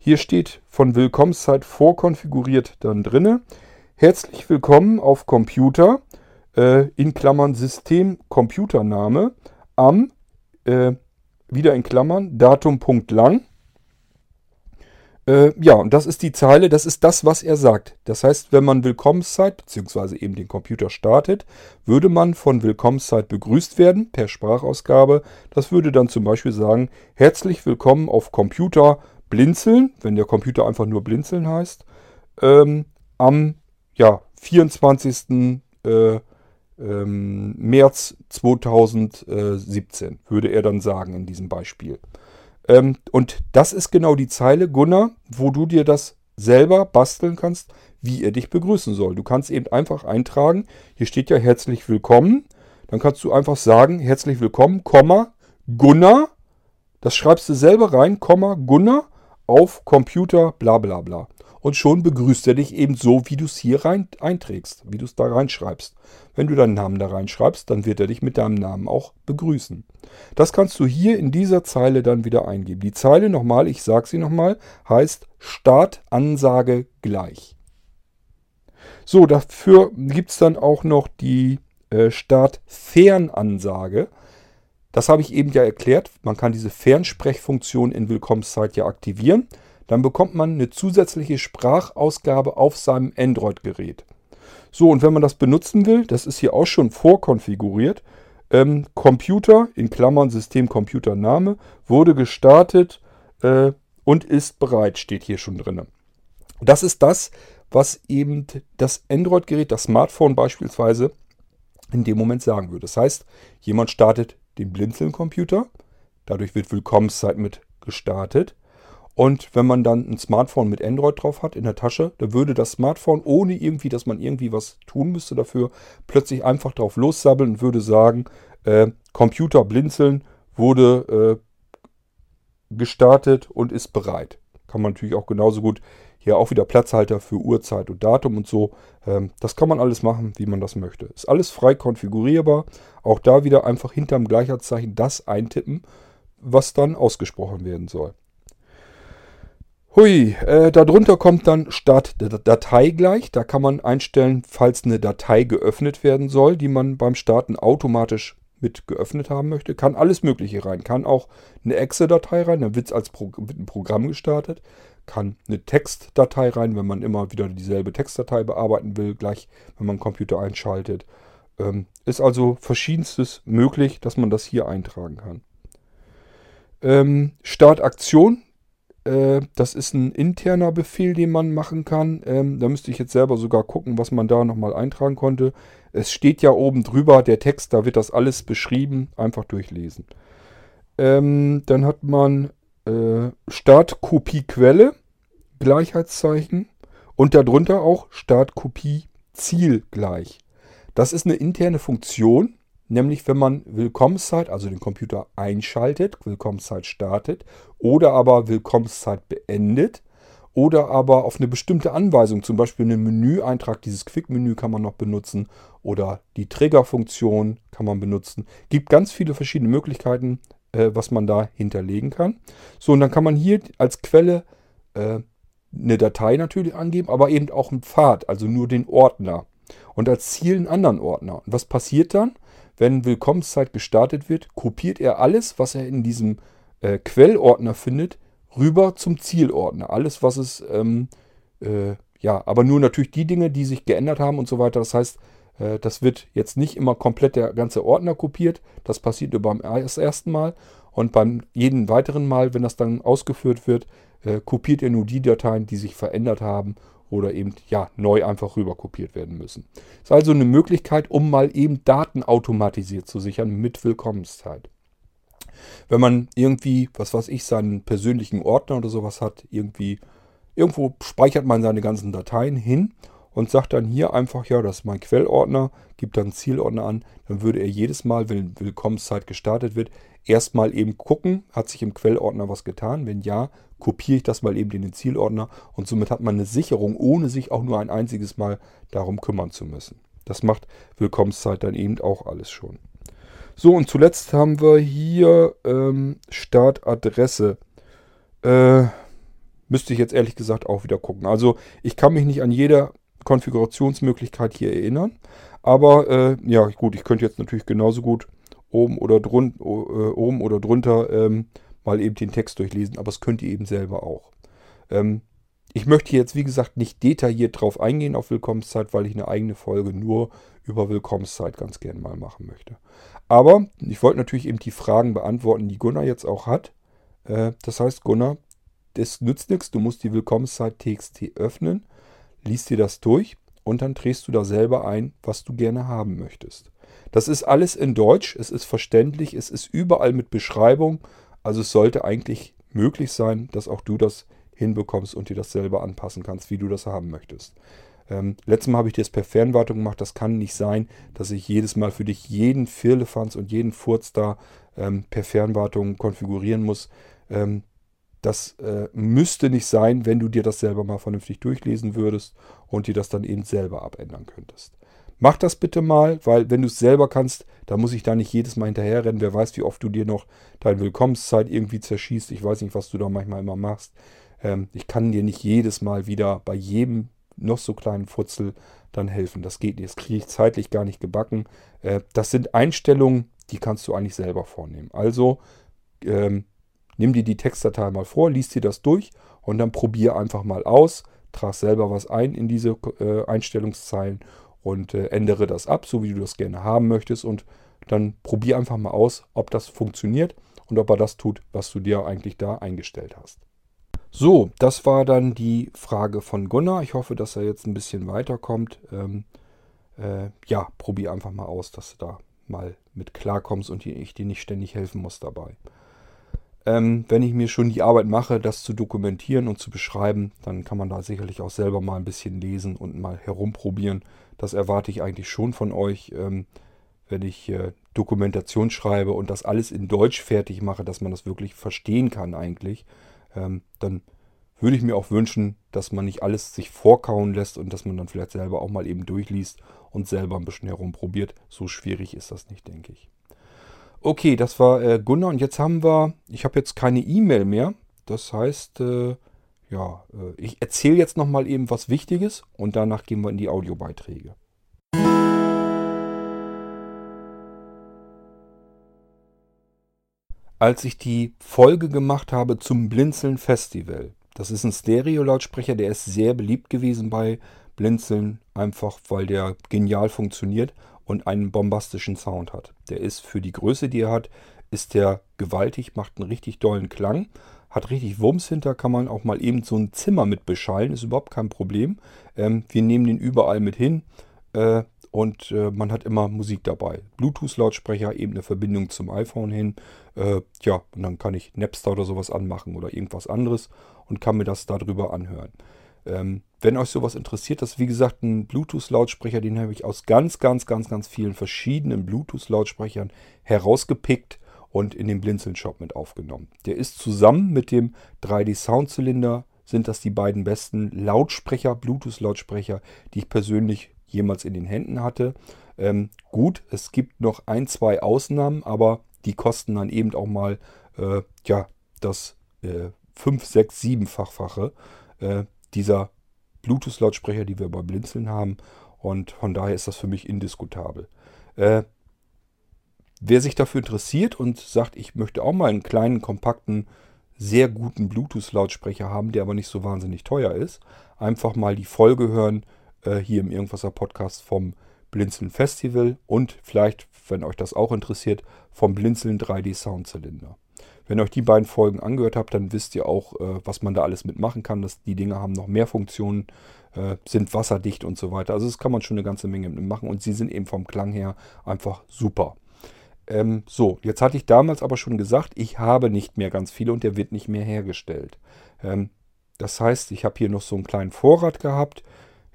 Hier steht von Willkommenszeit vorkonfiguriert dann drinne. Herzlich willkommen auf Computer, äh, in Klammern System Computername, am, äh, wieder in Klammern, Datum.lang. Äh, ja, und das ist die Zeile, das ist das, was er sagt. Das heißt, wenn man Willkommenszeit bzw. eben den Computer startet, würde man von Willkommenszeit begrüßt werden per Sprachausgabe. Das würde dann zum Beispiel sagen, herzlich willkommen auf Computer Blinzeln, wenn der Computer einfach nur Blinzeln heißt, ähm, am ja, 24. Äh, ähm, März 2017, würde er dann sagen in diesem Beispiel. Ähm, und das ist genau die Zeile, Gunnar, wo du dir das selber basteln kannst, wie er dich begrüßen soll. Du kannst eben einfach eintragen, hier steht ja herzlich willkommen. Dann kannst du einfach sagen, herzlich willkommen, Komma, Gunnar. Das schreibst du selber rein, Komma, Gunnar auf Computer, bla bla bla und schon begrüßt er dich eben so, wie du es hier rein einträgst, wie du es da reinschreibst. Wenn du deinen Namen da reinschreibst, dann wird er dich mit deinem Namen auch begrüßen. Das kannst du hier in dieser Zeile dann wieder eingeben. Die Zeile nochmal, ich sage sie nochmal, heißt Startansage gleich. So, dafür gibt es dann auch noch die äh, Startfernansage. Das habe ich eben ja erklärt. Man kann diese Fernsprechfunktion in Willkommenszeit ja aktivieren. Dann bekommt man eine zusätzliche Sprachausgabe auf seinem Android-Gerät. So, und wenn man das benutzen will, das ist hier auch schon vorkonfiguriert, ähm, Computer, in Klammern Systemcomputername, wurde gestartet äh, und ist bereit, steht hier schon drin. Das ist das, was eben das Android-Gerät, das Smartphone beispielsweise, in dem Moment sagen würde. Das heißt, jemand startet den Blinzeln-Computer, dadurch wird Willkommenszeit mit gestartet. Und wenn man dann ein Smartphone mit Android drauf hat in der Tasche, dann würde das Smartphone, ohne irgendwie, dass man irgendwie was tun müsste dafür, plötzlich einfach drauf lossabbeln und würde sagen, äh, Computer blinzeln wurde äh, gestartet und ist bereit. Kann man natürlich auch genauso gut hier auch wieder Platzhalter für Uhrzeit und Datum und so. Ähm, das kann man alles machen, wie man das möchte. Ist alles frei konfigurierbar. Auch da wieder einfach hinterm Gleichheitszeichen das eintippen, was dann ausgesprochen werden soll. Hui, äh, darunter kommt dann Start Datei gleich. Da kann man einstellen, falls eine Datei geöffnet werden soll, die man beim Starten automatisch mit geöffnet haben möchte. Kann alles Mögliche rein. Kann auch eine Exe-Datei rein, dann wird es als Pro wird ein Programm gestartet kann eine Textdatei rein, wenn man immer wieder dieselbe Textdatei bearbeiten will, gleich wenn man Computer einschaltet. Ähm, ist also verschiedenstes möglich, dass man das hier eintragen kann. Ähm, Startaktion, äh, das ist ein interner Befehl, den man machen kann. Ähm, da müsste ich jetzt selber sogar gucken, was man da nochmal eintragen konnte. Es steht ja oben drüber der Text, da wird das alles beschrieben. Einfach durchlesen. Ähm, dann hat man äh, Startkopie Quelle, Gleichheitszeichen und darunter auch Startkopie Ziel gleich. Das ist eine interne Funktion, nämlich wenn man Willkommenszeit, also den Computer einschaltet, Willkommenszeit startet oder aber Willkommenszeit beendet oder aber auf eine bestimmte Anweisung, zum Beispiel einen Menüeintrag, dieses Quick-Menü kann man noch benutzen oder die Trigger-Funktion kann man benutzen. Gibt ganz viele verschiedene Möglichkeiten, äh, was man da hinterlegen kann. So, und dann kann man hier als Quelle äh, eine Datei natürlich angeben, aber eben auch einen Pfad, also nur den Ordner. Und als Ziel einen anderen Ordner. Und was passiert dann? Wenn Willkommenszeit gestartet wird, kopiert er alles, was er in diesem äh, Quellordner findet, rüber zum Zielordner. Alles, was es, ähm, äh, ja, aber nur natürlich die Dinge, die sich geändert haben und so weiter. Das heißt, äh, das wird jetzt nicht immer komplett der ganze Ordner kopiert. Das passiert nur beim ersten Mal. Und beim jeden weiteren Mal, wenn das dann ausgeführt wird, äh, kopiert er nur die Dateien, die sich verändert haben oder eben ja neu einfach rüber kopiert werden müssen. Ist also eine Möglichkeit, um mal eben Daten automatisiert zu sichern mit Willkommenszeit. Wenn man irgendwie, was weiß ich, seinen persönlichen Ordner oder sowas hat, irgendwie irgendwo speichert man seine ganzen Dateien hin und sagt dann hier einfach, ja, das ist mein Quellordner, gibt dann Zielordner an, dann würde er jedes Mal, wenn Willkommenszeit gestartet wird, erstmal eben gucken, hat sich im Quellordner was getan? Wenn ja, kopiere ich das mal eben in den Zielordner und somit hat man eine Sicherung, ohne sich auch nur ein einziges Mal darum kümmern zu müssen. Das macht Willkommenszeit dann eben auch alles schon. So, und zuletzt haben wir hier ähm, Startadresse. Äh, müsste ich jetzt ehrlich gesagt auch wieder gucken. Also ich kann mich nicht an jede Konfigurationsmöglichkeit hier erinnern. Aber äh, ja, gut, ich könnte jetzt natürlich genauso gut oben oder, drun äh, oben oder drunter ähm, mal eben den Text durchlesen, aber das könnt ihr eben selber auch. Ähm, ich möchte jetzt, wie gesagt, nicht detailliert drauf eingehen auf Willkommenszeit, weil ich eine eigene Folge nur über Willkommenszeit ganz gerne mal machen möchte. Aber ich wollte natürlich eben die Fragen beantworten, die Gunnar jetzt auch hat. Äh, das heißt, Gunnar, das nützt nichts, du musst die Willkommenszeit TXT öffnen liest dir das durch und dann drehst du da selber ein, was du gerne haben möchtest. Das ist alles in Deutsch, es ist verständlich, es ist überall mit Beschreibung, also es sollte eigentlich möglich sein, dass auch du das hinbekommst und dir das selber anpassen kannst, wie du das haben möchtest. Ähm, letztes Mal habe ich das per Fernwartung gemacht. Das kann nicht sein, dass ich jedes Mal für dich jeden Firlefanz und jeden Furz da ähm, per Fernwartung konfigurieren muss. Ähm, das äh, müsste nicht sein, wenn du dir das selber mal vernünftig durchlesen würdest und dir das dann eben selber abändern könntest. Mach das bitte mal, weil wenn du es selber kannst, dann muss ich da nicht jedes Mal hinterherrennen. Wer weiß, wie oft du dir noch deine Willkommenszeit irgendwie zerschießt. Ich weiß nicht, was du da manchmal immer machst. Ähm, ich kann dir nicht jedes Mal wieder bei jedem noch so kleinen Futzel dann helfen. Das geht nicht. Das kriege ich zeitlich gar nicht gebacken. Äh, das sind Einstellungen, die kannst du eigentlich selber vornehmen. Also ähm, nimm dir die Textdatei mal vor, liest dir das durch und dann probier einfach mal aus, trag selber was ein in diese äh, Einstellungszeilen und äh, ändere das ab, so wie du das gerne haben möchtest und dann probier einfach mal aus, ob das funktioniert und ob er das tut, was du dir eigentlich da eingestellt hast. So, das war dann die Frage von Gunnar. Ich hoffe, dass er jetzt ein bisschen weiterkommt. Ähm, äh, ja, probier einfach mal aus, dass du da mal mit klarkommst und ich dir nicht ständig helfen muss dabei. Ähm, wenn ich mir schon die Arbeit mache, das zu dokumentieren und zu beschreiben, dann kann man da sicherlich auch selber mal ein bisschen lesen und mal herumprobieren. Das erwarte ich eigentlich schon von euch, ähm, wenn ich äh, Dokumentation schreibe und das alles in Deutsch fertig mache, dass man das wirklich verstehen kann eigentlich. Ähm, dann würde ich mir auch wünschen, dass man nicht alles sich vorkauen lässt und dass man dann vielleicht selber auch mal eben durchliest und selber ein bisschen herumprobiert. So schwierig ist das nicht, denke ich. Okay, das war äh, Gunnar und jetzt haben wir, ich habe jetzt keine E-Mail mehr. Das heißt, äh, ja, äh, ich erzähle jetzt nochmal eben was Wichtiges und danach gehen wir in die Audiobeiträge. Als ich die Folge gemacht habe zum Blinzeln Festival, das ist ein Stereo-Lautsprecher, der ist sehr beliebt gewesen bei Blinzeln, einfach weil der genial funktioniert und einen bombastischen Sound hat. Der ist für die Größe, die er hat, ist der gewaltig, macht einen richtig dollen Klang, hat richtig Wumms hinter, kann man auch mal eben so ein Zimmer mit beschallen, ist überhaupt kein Problem. Ähm, wir nehmen den überall mit hin äh, und äh, man hat immer Musik dabei. Bluetooth-Lautsprecher, eben eine Verbindung zum iPhone hin. Äh, ja, und dann kann ich Napster oder sowas anmachen oder irgendwas anderes und kann mir das darüber anhören. Ähm, wenn euch sowas interessiert, das ist wie gesagt ein Bluetooth-Lautsprecher, den habe ich aus ganz, ganz, ganz, ganz vielen verschiedenen Bluetooth-Lautsprechern herausgepickt und in den Blinzeln-Shop mit aufgenommen. Der ist zusammen mit dem 3D-Soundzylinder, sind das die beiden besten Lautsprecher, Bluetooth-Lautsprecher, die ich persönlich jemals in den Händen hatte. Ähm, gut, es gibt noch ein, zwei Ausnahmen, aber die kosten dann eben auch mal äh, ja, das äh, 5, 6, 7-fache äh, dieser Bluetooth-Lautsprecher, die wir bei Blinzeln haben. Und von daher ist das für mich indiskutabel. Äh, wer sich dafür interessiert und sagt, ich möchte auch mal einen kleinen, kompakten, sehr guten Bluetooth-Lautsprecher haben, der aber nicht so wahnsinnig teuer ist, einfach mal die Folge hören äh, hier im Irgendwaser Podcast vom Blinzeln Festival und vielleicht, wenn euch das auch interessiert, vom Blinzeln 3D Soundzylinder. Wenn euch die beiden Folgen angehört habt, dann wisst ihr auch, äh, was man da alles mitmachen kann. Das, die Dinge haben noch mehr Funktionen, äh, sind wasserdicht und so weiter. Also das kann man schon eine ganze Menge mitmachen und sie sind eben vom Klang her einfach super. Ähm, so, jetzt hatte ich damals aber schon gesagt, ich habe nicht mehr ganz viele und der wird nicht mehr hergestellt. Ähm, das heißt, ich habe hier noch so einen kleinen Vorrat gehabt.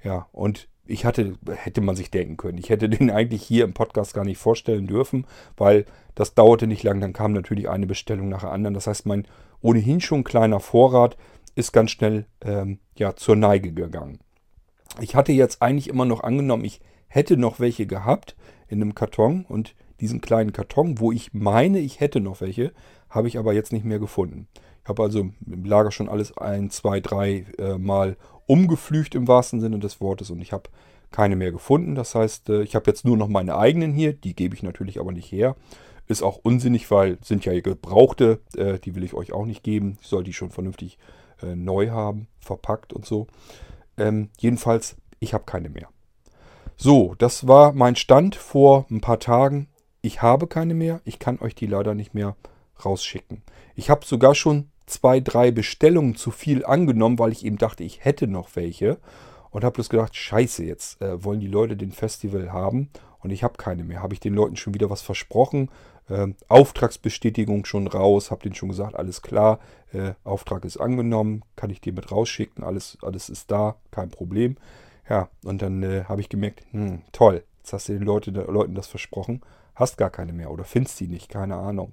Ja, und ich hatte, hätte man sich denken können. Ich hätte den eigentlich hier im Podcast gar nicht vorstellen dürfen, weil das dauerte nicht lang. Dann kam natürlich eine Bestellung nach der anderen. Das heißt, mein ohnehin schon kleiner Vorrat ist ganz schnell ähm, ja, zur Neige gegangen. Ich hatte jetzt eigentlich immer noch angenommen, ich hätte noch welche gehabt in einem Karton und diesen kleinen Karton, wo ich meine, ich hätte noch welche, habe ich aber jetzt nicht mehr gefunden. Ich habe also im Lager schon alles ein, zwei, drei äh, Mal umgeflücht im wahrsten Sinne des Wortes und ich habe keine mehr gefunden. Das heißt, äh, ich habe jetzt nur noch meine eigenen hier, die gebe ich natürlich aber nicht her. Ist auch unsinnig, weil sind ja gebrauchte, äh, die will ich euch auch nicht geben. Ich soll die schon vernünftig äh, neu haben, verpackt und so. Ähm, jedenfalls, ich habe keine mehr. So, das war mein Stand vor ein paar Tagen. Ich habe keine mehr. Ich kann euch die leider nicht mehr rausschicken. Ich habe sogar schon zwei, drei Bestellungen zu viel angenommen, weil ich eben dachte, ich hätte noch welche. Und habe bloß gedacht, scheiße, jetzt äh, wollen die Leute den Festival haben und ich habe keine mehr. Habe ich den Leuten schon wieder was versprochen? Äh, Auftragsbestätigung schon raus, habe denen schon gesagt, alles klar, äh, Auftrag ist angenommen, kann ich dir mit rausschicken, alles, alles ist da, kein Problem. Ja, und dann äh, habe ich gemerkt, hm, toll, jetzt hast du den Leute, Leuten das versprochen, hast gar keine mehr oder findest die nicht, keine Ahnung.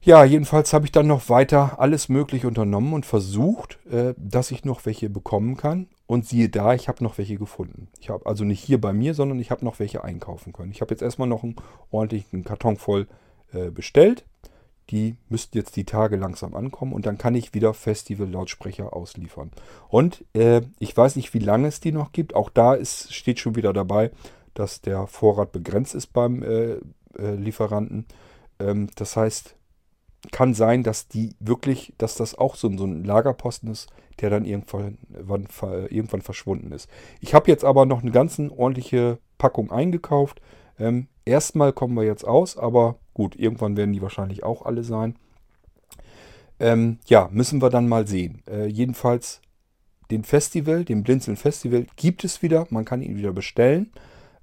Ja, jedenfalls habe ich dann noch weiter alles Mögliche unternommen und versucht, äh, dass ich noch welche bekommen kann. Und siehe da, ich habe noch welche gefunden. Ich habe also nicht hier bei mir, sondern ich habe noch welche einkaufen können. Ich habe jetzt erstmal noch einen ordentlichen Karton voll äh, bestellt. Die müssten jetzt die Tage langsam ankommen und dann kann ich wieder Festival-Lautsprecher ausliefern. Und äh, ich weiß nicht, wie lange es die noch gibt. Auch da ist, steht schon wieder dabei, dass der Vorrat begrenzt ist beim äh, äh, Lieferanten. Ähm, das heißt, kann sein, dass die wirklich, dass das auch so, so ein Lagerposten ist, der dann irgendwann, irgendwann verschwunden ist. Ich habe jetzt aber noch eine ganz ordentliche Packung eingekauft. Ähm, erstmal kommen wir jetzt aus, aber gut, irgendwann werden die wahrscheinlich auch alle sein. Ähm, ja, müssen wir dann mal sehen. Äh, jedenfalls den Festival, den Blinzeln Festival, gibt es wieder. Man kann ihn wieder bestellen.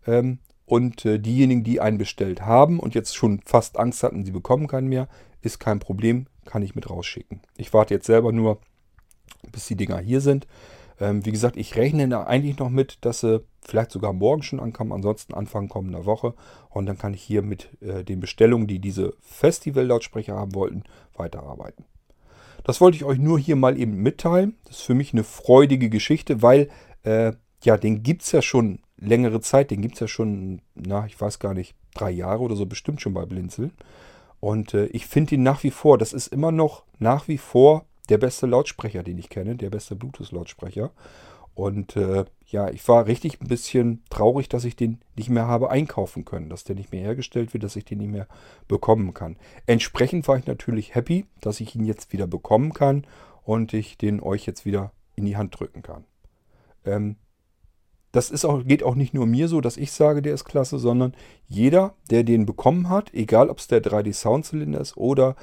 Ähm, und äh, diejenigen, die einen bestellt haben und jetzt schon fast Angst hatten, sie bekommen keinen mehr, ist kein Problem, kann ich mit rausschicken. Ich warte jetzt selber nur, bis die Dinger hier sind. Ähm, wie gesagt, ich rechne da eigentlich noch mit, dass sie vielleicht sogar morgen schon ankommen, ansonsten Anfang kommender Woche. Und dann kann ich hier mit äh, den Bestellungen, die diese Festival-Lautsprecher haben wollten, weiterarbeiten. Das wollte ich euch nur hier mal eben mitteilen. Das ist für mich eine freudige Geschichte, weil äh, ja, den gibt es ja schon längere Zeit. Den gibt es ja schon, na, ich weiß gar nicht, drei Jahre oder so bestimmt schon bei Blinzeln. Und äh, ich finde ihn nach wie vor, das ist immer noch nach wie vor der beste Lautsprecher, den ich kenne, der beste Bluetooth-Lautsprecher. Und äh, ja, ich war richtig ein bisschen traurig, dass ich den nicht mehr habe einkaufen können, dass der nicht mehr hergestellt wird, dass ich den nicht mehr bekommen kann. Entsprechend war ich natürlich happy, dass ich ihn jetzt wieder bekommen kann und ich den euch jetzt wieder in die Hand drücken kann. Ähm, das ist auch, geht auch nicht nur mir so, dass ich sage, der ist klasse, sondern jeder, der den bekommen hat, egal ob es der 3D Soundzylinder ist oder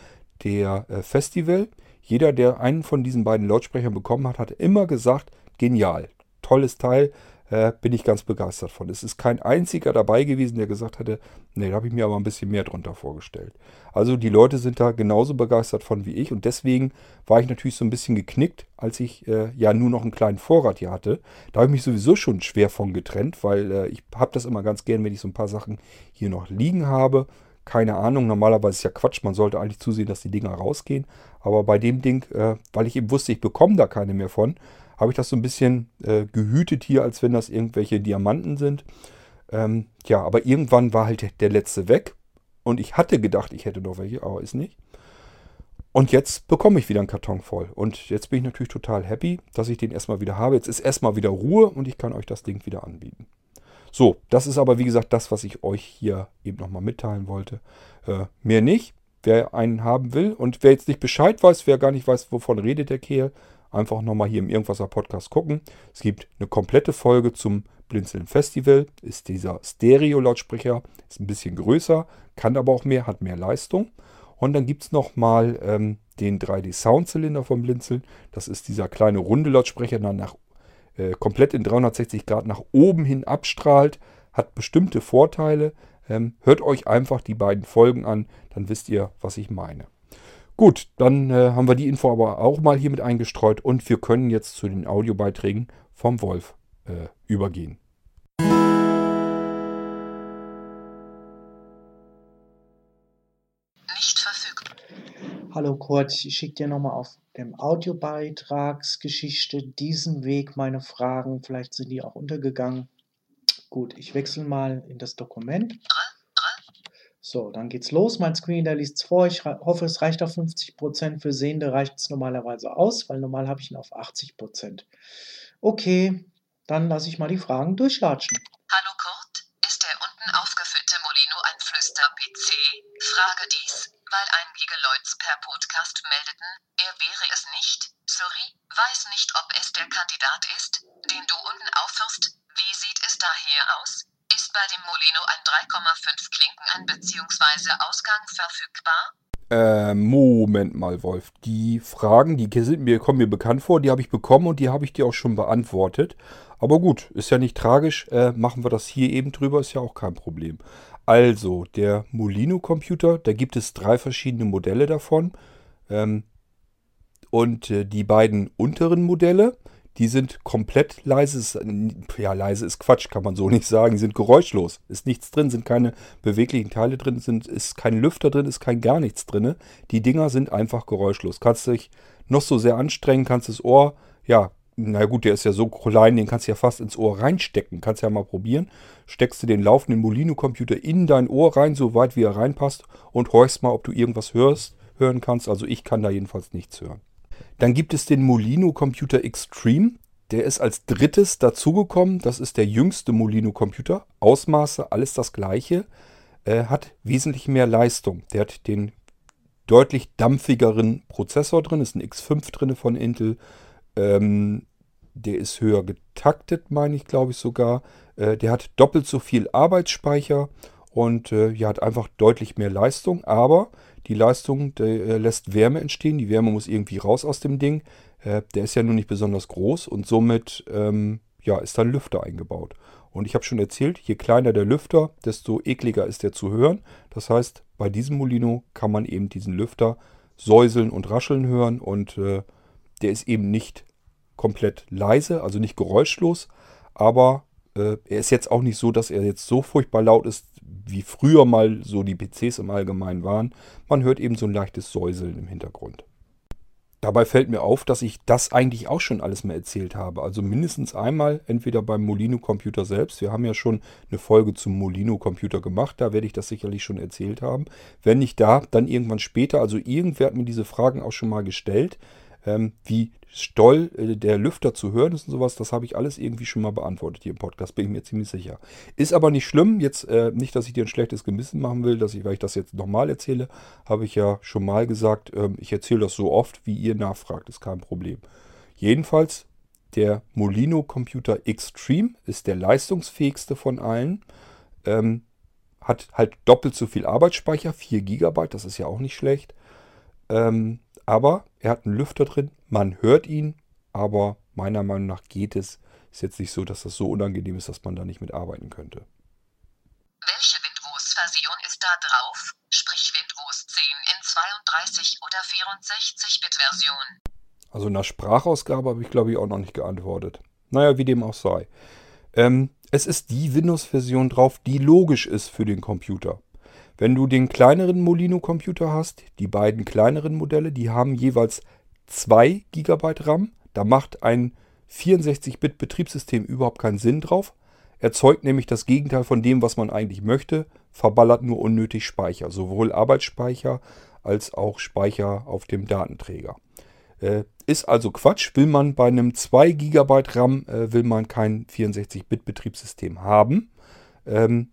der äh, Festival, jeder, der einen von diesen beiden Lautsprechern bekommen hat, hat immer gesagt, genial, tolles Teil, äh, bin ich ganz begeistert von. Es ist kein einziger dabei gewesen, der gesagt hätte, nee, da habe ich mir aber ein bisschen mehr drunter vorgestellt. Also die Leute sind da genauso begeistert von wie ich und deswegen war ich natürlich so ein bisschen geknickt, als ich äh, ja nur noch einen kleinen Vorrat hier hatte. Da habe ich mich sowieso schon schwer von getrennt, weil äh, ich habe das immer ganz gern, wenn ich so ein paar Sachen hier noch liegen habe. Keine Ahnung, normalerweise ist ja Quatsch, man sollte eigentlich zusehen, dass die Dinger rausgehen. Aber bei dem Ding, äh, weil ich eben wusste, ich bekomme da keine mehr von, habe ich das so ein bisschen äh, gehütet hier, als wenn das irgendwelche Diamanten sind. Ähm, ja, aber irgendwann war halt der letzte weg. Und ich hatte gedacht, ich hätte noch welche, aber ist nicht. Und jetzt bekomme ich wieder einen Karton voll. Und jetzt bin ich natürlich total happy, dass ich den erstmal wieder habe. Jetzt ist erstmal wieder Ruhe und ich kann euch das Ding wieder anbieten. So, das ist aber wie gesagt das, was ich euch hier eben nochmal mitteilen wollte. Äh, mehr nicht. Wer einen haben will und wer jetzt nicht Bescheid weiß, wer gar nicht weiß, wovon redet der Kerl, einfach nochmal hier im Irgendwaser Podcast gucken. Es gibt eine komplette Folge zum Blinzeln Festival. Ist dieser Stereo-Lautsprecher, ist ein bisschen größer, kann aber auch mehr, hat mehr Leistung. Und dann gibt es nochmal ähm, den 3D-Soundzylinder vom Blinzeln. Das ist dieser kleine runde Lautsprecher, der nach, äh, komplett in 360 Grad nach oben hin abstrahlt. Hat bestimmte Vorteile. Ähm, hört euch einfach die beiden Folgen an, dann wisst ihr, was ich meine. Gut, dann äh, haben wir die Info aber auch mal hier mit eingestreut und wir können jetzt zu den Audiobeiträgen vom Wolf äh, übergehen. Nicht verfügbar. Hallo Kurt, ich schicke dir nochmal auf dem Audiobeitragsgeschichte diesen Weg meine Fragen. Vielleicht sind die auch untergegangen. Gut, ich wechsle mal in das Dokument. So, dann geht's los. Mein Screen, der liest es vor. Ich hoffe, es reicht auf 50%. Für Sehende reicht es normalerweise aus, weil normal habe ich ihn auf 80%. Okay, dann lasse ich mal die Fragen durchlatschen. Hallo Kurt, ist der unten aufgeführte Molino ein Flüster-PC? Frage dies, weil einige Leute per Podcast meldeten, er wäre es nicht. Sorry, weiß nicht, ob es der Kandidat ist, den du unten aufführst. Wie sieht es daher aus? Bei dem Molino ein 3,5 Klinken an bzw. Ausgang verfügbar? Äh, Moment mal, Wolf. Die Fragen, die sind mir, kommen mir bekannt vor, die habe ich bekommen und die habe ich dir auch schon beantwortet. Aber gut, ist ja nicht tragisch. Äh, machen wir das hier eben drüber, ist ja auch kein Problem. Also, der Molino-Computer, da gibt es drei verschiedene Modelle davon. Ähm, und äh, die beiden unteren Modelle, die sind komplett leise. Ja, leise ist Quatsch, kann man so nicht sagen. Die sind geräuschlos. Ist nichts drin, sind keine beweglichen Teile drin, sind, ist kein Lüfter drin, ist kein gar nichts drin. Die Dinger sind einfach geräuschlos. Kannst dich noch so sehr anstrengen, kannst das Ohr, ja, na gut, der ist ja so klein, den kannst du ja fast ins Ohr reinstecken. Kannst ja mal probieren. Steckst du den laufenden Molino-Computer in dein Ohr rein, so weit wie er reinpasst und horchst mal, ob du irgendwas hörst, hören kannst. Also ich kann da jedenfalls nichts hören. Dann gibt es den Molino Computer Extreme. Der ist als drittes dazugekommen. Das ist der jüngste Molino Computer. Ausmaße, alles das gleiche. Äh, hat wesentlich mehr Leistung. Der hat den deutlich dampfigeren Prozessor drin, ist ein X5 drin von Intel. Ähm, der ist höher getaktet, meine ich, glaube ich sogar. Äh, der hat doppelt so viel Arbeitsspeicher und äh, ja, hat einfach deutlich mehr Leistung. Aber die Leistung der, lässt Wärme entstehen. Die Wärme muss irgendwie raus aus dem Ding. Äh, der ist ja nun nicht besonders groß und somit ähm, ja, ist dann Lüfter eingebaut. Und ich habe schon erzählt, je kleiner der Lüfter, desto ekliger ist der zu hören. Das heißt, bei diesem Molino kann man eben diesen Lüfter säuseln und rascheln hören und äh, der ist eben nicht komplett leise, also nicht geräuschlos, aber äh, er ist jetzt auch nicht so, dass er jetzt so furchtbar laut ist, wie früher mal so die PCs im Allgemeinen waren. Man hört eben so ein leichtes Säuseln im Hintergrund. Dabei fällt mir auf, dass ich das eigentlich auch schon alles mal erzählt habe. Also mindestens einmal, entweder beim Molino-Computer selbst. Wir haben ja schon eine Folge zum Molino-Computer gemacht. Da werde ich das sicherlich schon erzählt haben. Wenn nicht da, dann irgendwann später. Also irgendwer hat mir diese Fragen auch schon mal gestellt ähm, wie Stoll äh, der Lüfter zu hören ist und sowas, das habe ich alles irgendwie schon mal beantwortet hier im Podcast, bin ich mir ziemlich sicher. Ist aber nicht schlimm, jetzt äh, nicht, dass ich dir ein schlechtes Gewissen machen will, dass ich, weil ich das jetzt nochmal erzähle, habe ich ja schon mal gesagt, ähm, ich erzähle das so oft, wie ihr nachfragt, ist kein Problem. Jedenfalls, der Molino Computer Extreme ist der leistungsfähigste von allen. Ähm, hat halt doppelt so viel Arbeitsspeicher, 4 GB, das ist ja auch nicht schlecht. Ähm, aber er hat einen Lüfter drin, man hört ihn, aber meiner Meinung nach geht es. Ist jetzt nicht so, dass das so unangenehm ist, dass man da nicht mit arbeiten könnte. Welche Windows-Version ist da drauf? Sprich Windows 10 in 32 oder 64-Bit-Version? Also in der Sprachausgabe habe ich glaube ich auch noch nicht geantwortet. Naja, wie dem auch sei. Ähm, es ist die Windows-Version drauf, die logisch ist für den Computer. Wenn du den kleineren Molino-Computer hast, die beiden kleineren Modelle, die haben jeweils 2 GB RAM. Da macht ein 64-Bit-Betriebssystem überhaupt keinen Sinn drauf. Erzeugt nämlich das Gegenteil von dem, was man eigentlich möchte, verballert nur unnötig Speicher, sowohl Arbeitsspeicher als auch Speicher auf dem Datenträger. Äh, ist also Quatsch. Will man bei einem 2 GB RAM, äh, will man kein 64-Bit-Betriebssystem haben. Ähm,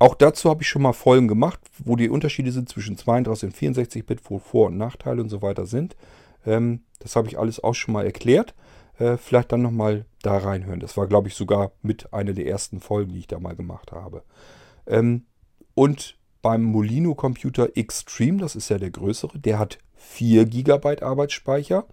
auch dazu habe ich schon mal Folgen gemacht, wo die Unterschiede sind zwischen 32 und 64 Bit, wo Vor- und Nachteile und so weiter sind. Ähm, das habe ich alles auch schon mal erklärt. Äh, vielleicht dann nochmal da reinhören. Das war, glaube ich, sogar mit einer der ersten Folgen, die ich da mal gemacht habe. Ähm, und beim Molino Computer Extreme, das ist ja der größere, der hat 4 GB Arbeitsspeicher.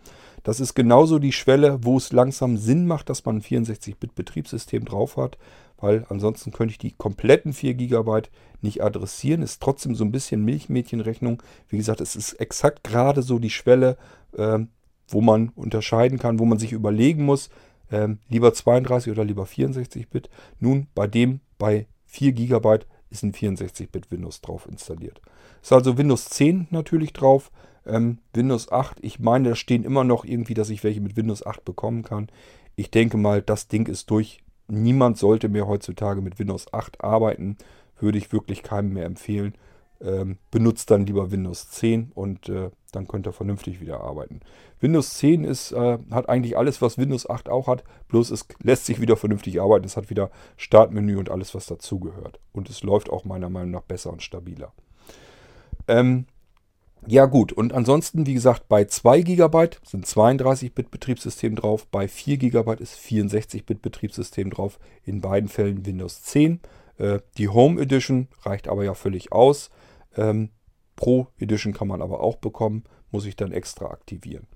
Das ist genauso die Schwelle, wo es langsam Sinn macht, dass man ein 64-Bit-Betriebssystem drauf hat weil ansonsten könnte ich die kompletten 4 GB nicht adressieren. Ist trotzdem so ein bisschen Milchmädchenrechnung. Wie gesagt, es ist exakt gerade so die Schwelle, äh, wo man unterscheiden kann, wo man sich überlegen muss, äh, lieber 32 oder lieber 64-Bit. Nun, bei dem, bei 4 GB ist ein 64-Bit Windows drauf installiert. Ist also Windows 10 natürlich drauf. Ähm, Windows 8, ich meine, da stehen immer noch irgendwie, dass ich welche mit Windows 8 bekommen kann. Ich denke mal, das Ding ist durch niemand sollte mehr heutzutage mit Windows 8 arbeiten. Würde ich wirklich keinem mehr empfehlen. Ähm, benutzt dann lieber Windows 10 und äh, dann könnt ihr vernünftig wieder arbeiten. Windows 10 ist, äh, hat eigentlich alles, was Windows 8 auch hat, bloß es lässt sich wieder vernünftig arbeiten. Es hat wieder Startmenü und alles, was dazugehört. Und es läuft auch meiner Meinung nach besser und stabiler. Ähm, ja gut, und ansonsten, wie gesagt, bei 2 GB sind 32-Bit-Betriebssystem drauf, bei 4 GB ist 64-Bit-Betriebssystem drauf, in beiden Fällen Windows 10. Äh, die Home Edition reicht aber ja völlig aus. Ähm, Pro Edition kann man aber auch bekommen, muss ich dann extra aktivieren.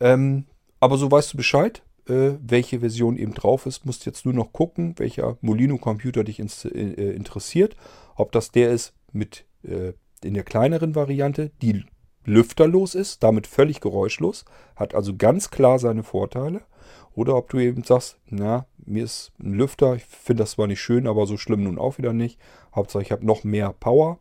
Ähm, aber so weißt du Bescheid, äh, welche Version eben drauf ist. Musst jetzt nur noch gucken, welcher Molino-Computer dich ins, äh, interessiert. Ob das der ist mit äh, in der kleineren Variante, die lüfterlos ist, damit völlig geräuschlos, hat also ganz klar seine Vorteile. Oder ob du eben sagst, na, mir ist ein Lüfter, ich finde das zwar nicht schön, aber so schlimm nun auch wieder nicht. Hauptsache ich habe noch mehr Power.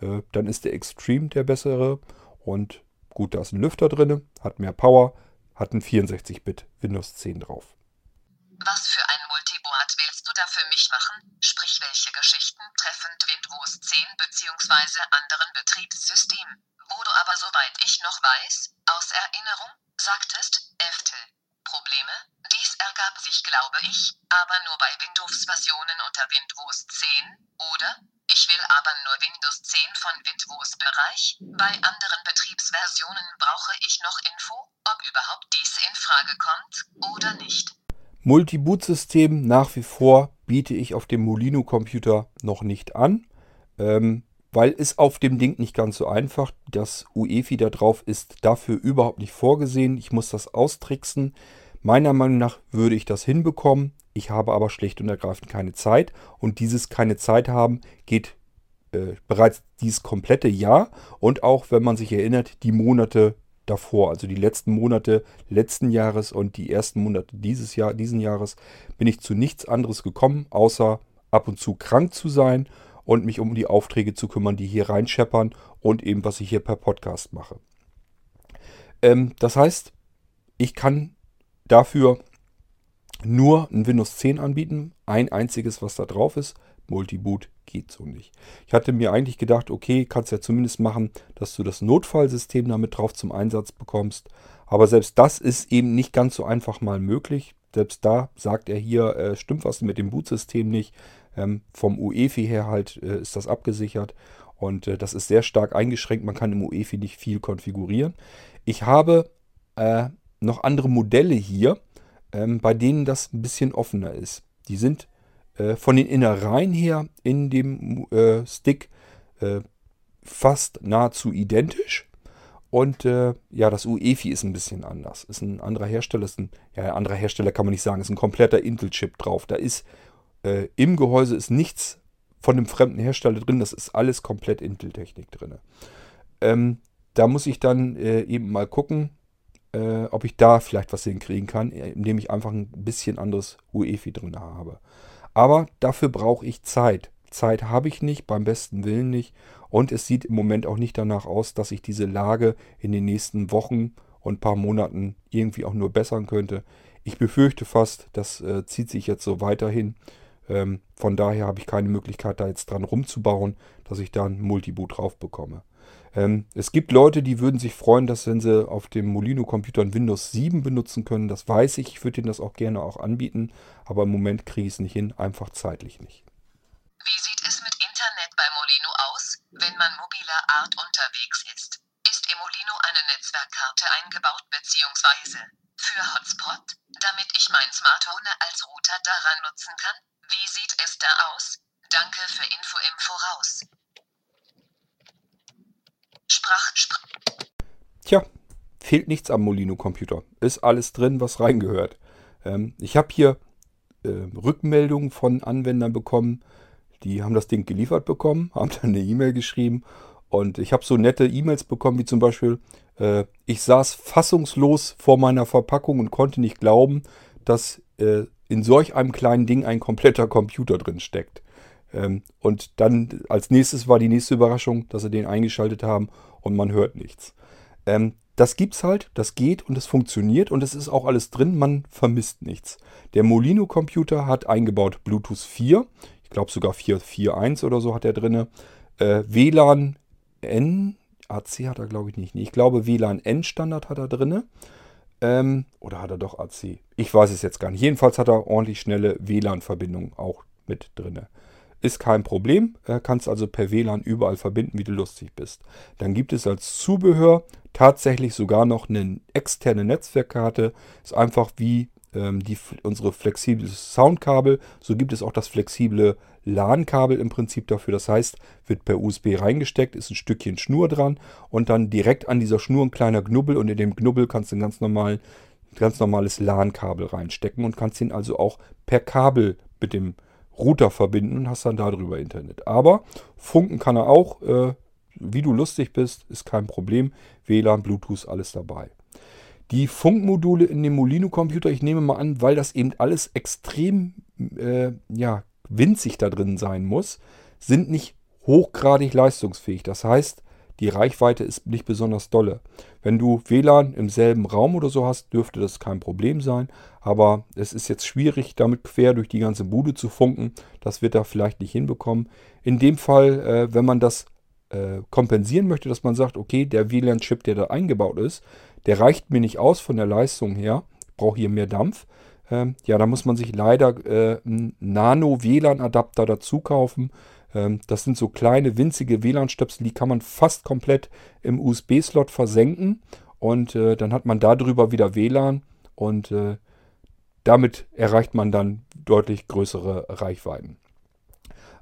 Äh, dann ist der Extreme der bessere. Und gut, da ist ein Lüfter drin, hat mehr Power, hat ein 64-Bit Windows 10 drauf. Was für ein Multiboard willst du da für mich machen? Sprich, welche Geschichten treffend Windows 10 bzw. anderen Betriebssystemen? Wo du aber, soweit ich noch weiß, aus Erinnerung, sagtest, Eftel. Probleme? Dies ergab sich, glaube ich, aber nur bei Windows-Versionen unter Windows 10, oder? Ich will aber nur Windows 10 von Windows Bereich. Bei anderen Betriebsversionen brauche ich noch Info, ob überhaupt dies in Frage kommt oder nicht. Multi-Boot-System nach wie vor biete ich auf dem Molino-Computer noch nicht an, ähm, weil es auf dem Ding nicht ganz so einfach. Das UEFI da drauf ist dafür überhaupt nicht vorgesehen. Ich muss das austricksen. Meiner Meinung nach würde ich das hinbekommen. Ich habe aber schlicht und ergreifend keine Zeit. Und dieses keine Zeit haben geht äh, bereits dieses komplette Jahr. Und auch, wenn man sich erinnert, die Monate davor, also die letzten Monate letzten Jahres und die ersten Monate dieses Jahr, diesen Jahres, bin ich zu nichts anderes gekommen, außer ab und zu krank zu sein und mich um die Aufträge zu kümmern, die hier reinscheppern und eben, was ich hier per Podcast mache. Ähm, das heißt, ich kann dafür nur ein Windows 10 anbieten, ein einziges, was da drauf ist. Multiboot geht so nicht. Ich hatte mir eigentlich gedacht, okay, kannst ja zumindest machen, dass du das Notfallsystem damit drauf zum Einsatz bekommst. Aber selbst das ist eben nicht ganz so einfach mal möglich. Selbst da sagt er hier, äh, stimmt was mit dem Bootsystem nicht. Ähm, vom UEFI her halt äh, ist das abgesichert. Und äh, das ist sehr stark eingeschränkt. Man kann im UEFI nicht viel konfigurieren. Ich habe äh, noch andere Modelle hier, ähm, bei denen das ein bisschen offener ist. Die sind äh, von den Innereien her in dem äh, Stick äh, fast nahezu identisch. Und äh, ja, das UEFI ist ein bisschen anders. Ist ein anderer Hersteller, ist ein, ja, anderer Hersteller kann man nicht sagen, ist ein kompletter Intel-Chip drauf. Da ist äh, im Gehäuse ist nichts von einem fremden Hersteller drin, das ist alles komplett Intel-Technik drin. Ähm, da muss ich dann äh, eben mal gucken, ob ich da vielleicht was hinkriegen kann, indem ich einfach ein bisschen anderes UEFI drin habe. Aber dafür brauche ich Zeit. Zeit habe ich nicht, beim besten Willen nicht. Und es sieht im Moment auch nicht danach aus, dass ich diese Lage in den nächsten Wochen und paar Monaten irgendwie auch nur bessern könnte. Ich befürchte fast, das äh, zieht sich jetzt so weiterhin. Ähm, von daher habe ich keine Möglichkeit, da jetzt dran rumzubauen, dass ich da ein Multiboot drauf bekomme. Ähm, es gibt Leute, die würden sich freuen, dass wenn sie auf dem Molino-Computer ein Windows 7 benutzen können. Das weiß ich. Ich würde ihnen das auch gerne auch anbieten. Aber im Moment kriege ich es nicht hin. Einfach zeitlich nicht. Wie sieht es mit Internet bei Molino aus, wenn man mobiler Art unterwegs ist? Ist im Molino eine Netzwerkkarte eingebaut bzw. für Hotspot, damit ich mein Smartphone als Router daran nutzen kann? Wie sieht es da aus? Danke für Info im Voraus. Sprach, sprach. Tja, fehlt nichts am Molino-Computer. Ist alles drin, was reingehört. Ähm, ich habe hier äh, Rückmeldungen von Anwendern bekommen, die haben das Ding geliefert bekommen, haben dann eine E-Mail geschrieben und ich habe so nette E-Mails bekommen, wie zum Beispiel, äh, ich saß fassungslos vor meiner Verpackung und konnte nicht glauben, dass äh, in solch einem kleinen Ding ein kompletter Computer drin steckt. Ähm, und dann als nächstes war die nächste Überraschung, dass sie den eingeschaltet haben und man hört nichts. Ähm, das gibt's halt, das geht und es funktioniert und es ist auch alles drin, man vermisst nichts. Der Molino Computer hat eingebaut Bluetooth 4, ich glaube sogar 4.4.1 oder so hat er drin. Äh, WLAN N, AC hat er glaube ich nicht. Ich glaube WLAN N Standard hat er drin. Ähm, oder hat er doch AC? Ich weiß es jetzt gar nicht. Jedenfalls hat er ordentlich schnelle WLAN-Verbindungen auch mit drin. Ist kein Problem, kannst also per WLAN überall verbinden, wie du lustig bist. Dann gibt es als Zubehör tatsächlich sogar noch eine externe Netzwerkkarte. Ist einfach wie ähm, die, unsere flexible Soundkabel. So gibt es auch das flexible LAN-Kabel im Prinzip dafür. Das heißt, wird per USB reingesteckt, ist ein Stückchen Schnur dran und dann direkt an dieser Schnur ein kleiner Knubbel und in dem Knubbel kannst du ein ganz, normal, ganz normales LAN-Kabel reinstecken und kannst ihn also auch per Kabel mit dem Router verbinden und hast dann darüber Internet. Aber funken kann er auch, äh, wie du lustig bist, ist kein Problem. WLAN, Bluetooth, alles dabei. Die Funkmodule in dem Molino-Computer, ich nehme mal an, weil das eben alles extrem äh, ja, winzig da drin sein muss, sind nicht hochgradig leistungsfähig. Das heißt, die Reichweite ist nicht besonders dolle. Wenn du WLAN im selben Raum oder so hast, dürfte das kein Problem sein. Aber es ist jetzt schwierig, damit quer durch die ganze Bude zu funken. Das wird er vielleicht nicht hinbekommen. In dem Fall, äh, wenn man das äh, kompensieren möchte, dass man sagt, okay, der WLAN-Chip, der da eingebaut ist, der reicht mir nicht aus von der Leistung her. Ich brauche hier mehr Dampf. Ähm, ja, da muss man sich leider äh, einen Nano-WLAN-Adapter dazu kaufen. Ähm, das sind so kleine, winzige WLAN-Stöpsel, die kann man fast komplett im USB-Slot versenken. Und äh, dann hat man darüber wieder WLAN und äh, damit erreicht man dann deutlich größere Reichweiten.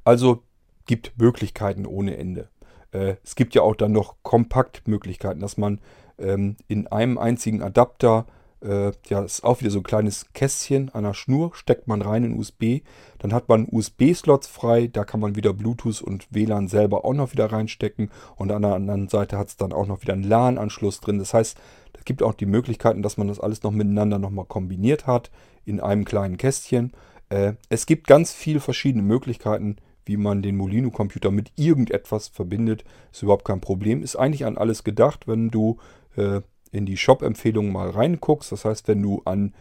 Also gibt Möglichkeiten ohne Ende. Äh, es gibt ja auch dann noch Kompaktmöglichkeiten, dass man ähm, in einem einzigen Adapter, äh, ja, ist auch wieder so ein kleines Kästchen an der Schnur, steckt man rein in USB. Dann hat man USB-Slots frei, da kann man wieder Bluetooth und WLAN selber auch noch wieder reinstecken. Und an der anderen Seite hat es dann auch noch wieder einen LAN-Anschluss drin. Das heißt, es gibt auch die Möglichkeiten, dass man das alles noch miteinander nochmal kombiniert hat in einem kleinen Kästchen. Äh, es gibt ganz viele verschiedene Möglichkeiten, wie man den Molino-Computer mit irgendetwas verbindet. Ist überhaupt kein Problem. Ist eigentlich an alles gedacht, wenn du äh, in die Shop-Empfehlungen mal reinguckst. Das heißt, wenn du an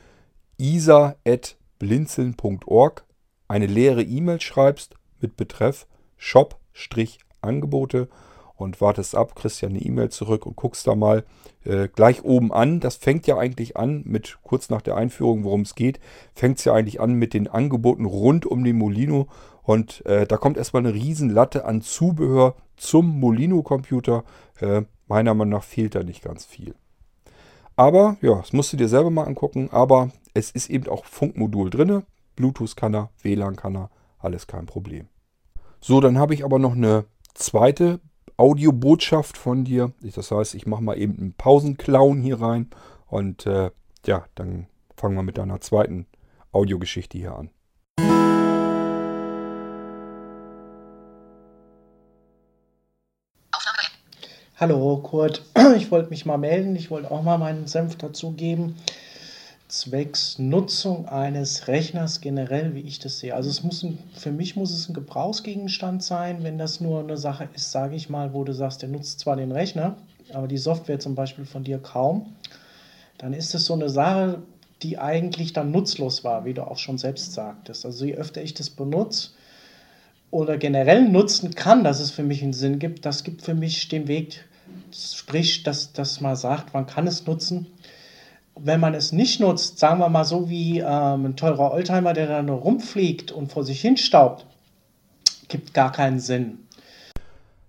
isa.blinzeln.org eine leere E-Mail schreibst mit Betreff Shop-Angebote und wartest ab, kriegst ja eine E-Mail zurück und guckst da mal äh, gleich oben an. Das fängt ja eigentlich an mit, kurz nach der Einführung, worum es geht, fängt es ja eigentlich an mit den Angeboten rund um den Molino. Und äh, da kommt erstmal eine Riesenlatte an Zubehör zum Molino-Computer. Äh, meiner Meinung nach fehlt da nicht ganz viel. Aber, ja, das musst du dir selber mal angucken. Aber es ist eben auch Funkmodul drin. Bluetooth kann er, WLAN kann er, alles kein Problem. So, dann habe ich aber noch eine zweite Audiobotschaft von dir. Das heißt, ich mache mal eben einen Pausenclown hier rein und äh, ja, dann fangen wir mit deiner zweiten Audiogeschichte hier an. Hallo Kurt, ich wollte mich mal melden, ich wollte auch mal meinen Senf dazugeben zwecks Nutzung eines Rechners generell, wie ich das sehe. Also es muss ein, für mich muss es ein Gebrauchsgegenstand sein, wenn das nur eine Sache ist, sage ich mal, wo du sagst, der nutzt zwar den Rechner, aber die Software zum Beispiel von dir kaum, dann ist es so eine Sache, die eigentlich dann nutzlos war, wie du auch schon selbst sagtest. Also je öfter ich das benutze oder generell nutzen kann, dass es für mich einen Sinn gibt, das gibt für mich den Weg, sprich, dass das mal sagt, man kann es nutzen wenn man es nicht nutzt, sagen wir mal so wie ähm, ein teurer Oldtimer, der da nur rumfliegt und vor sich hin staubt, gibt gar keinen Sinn.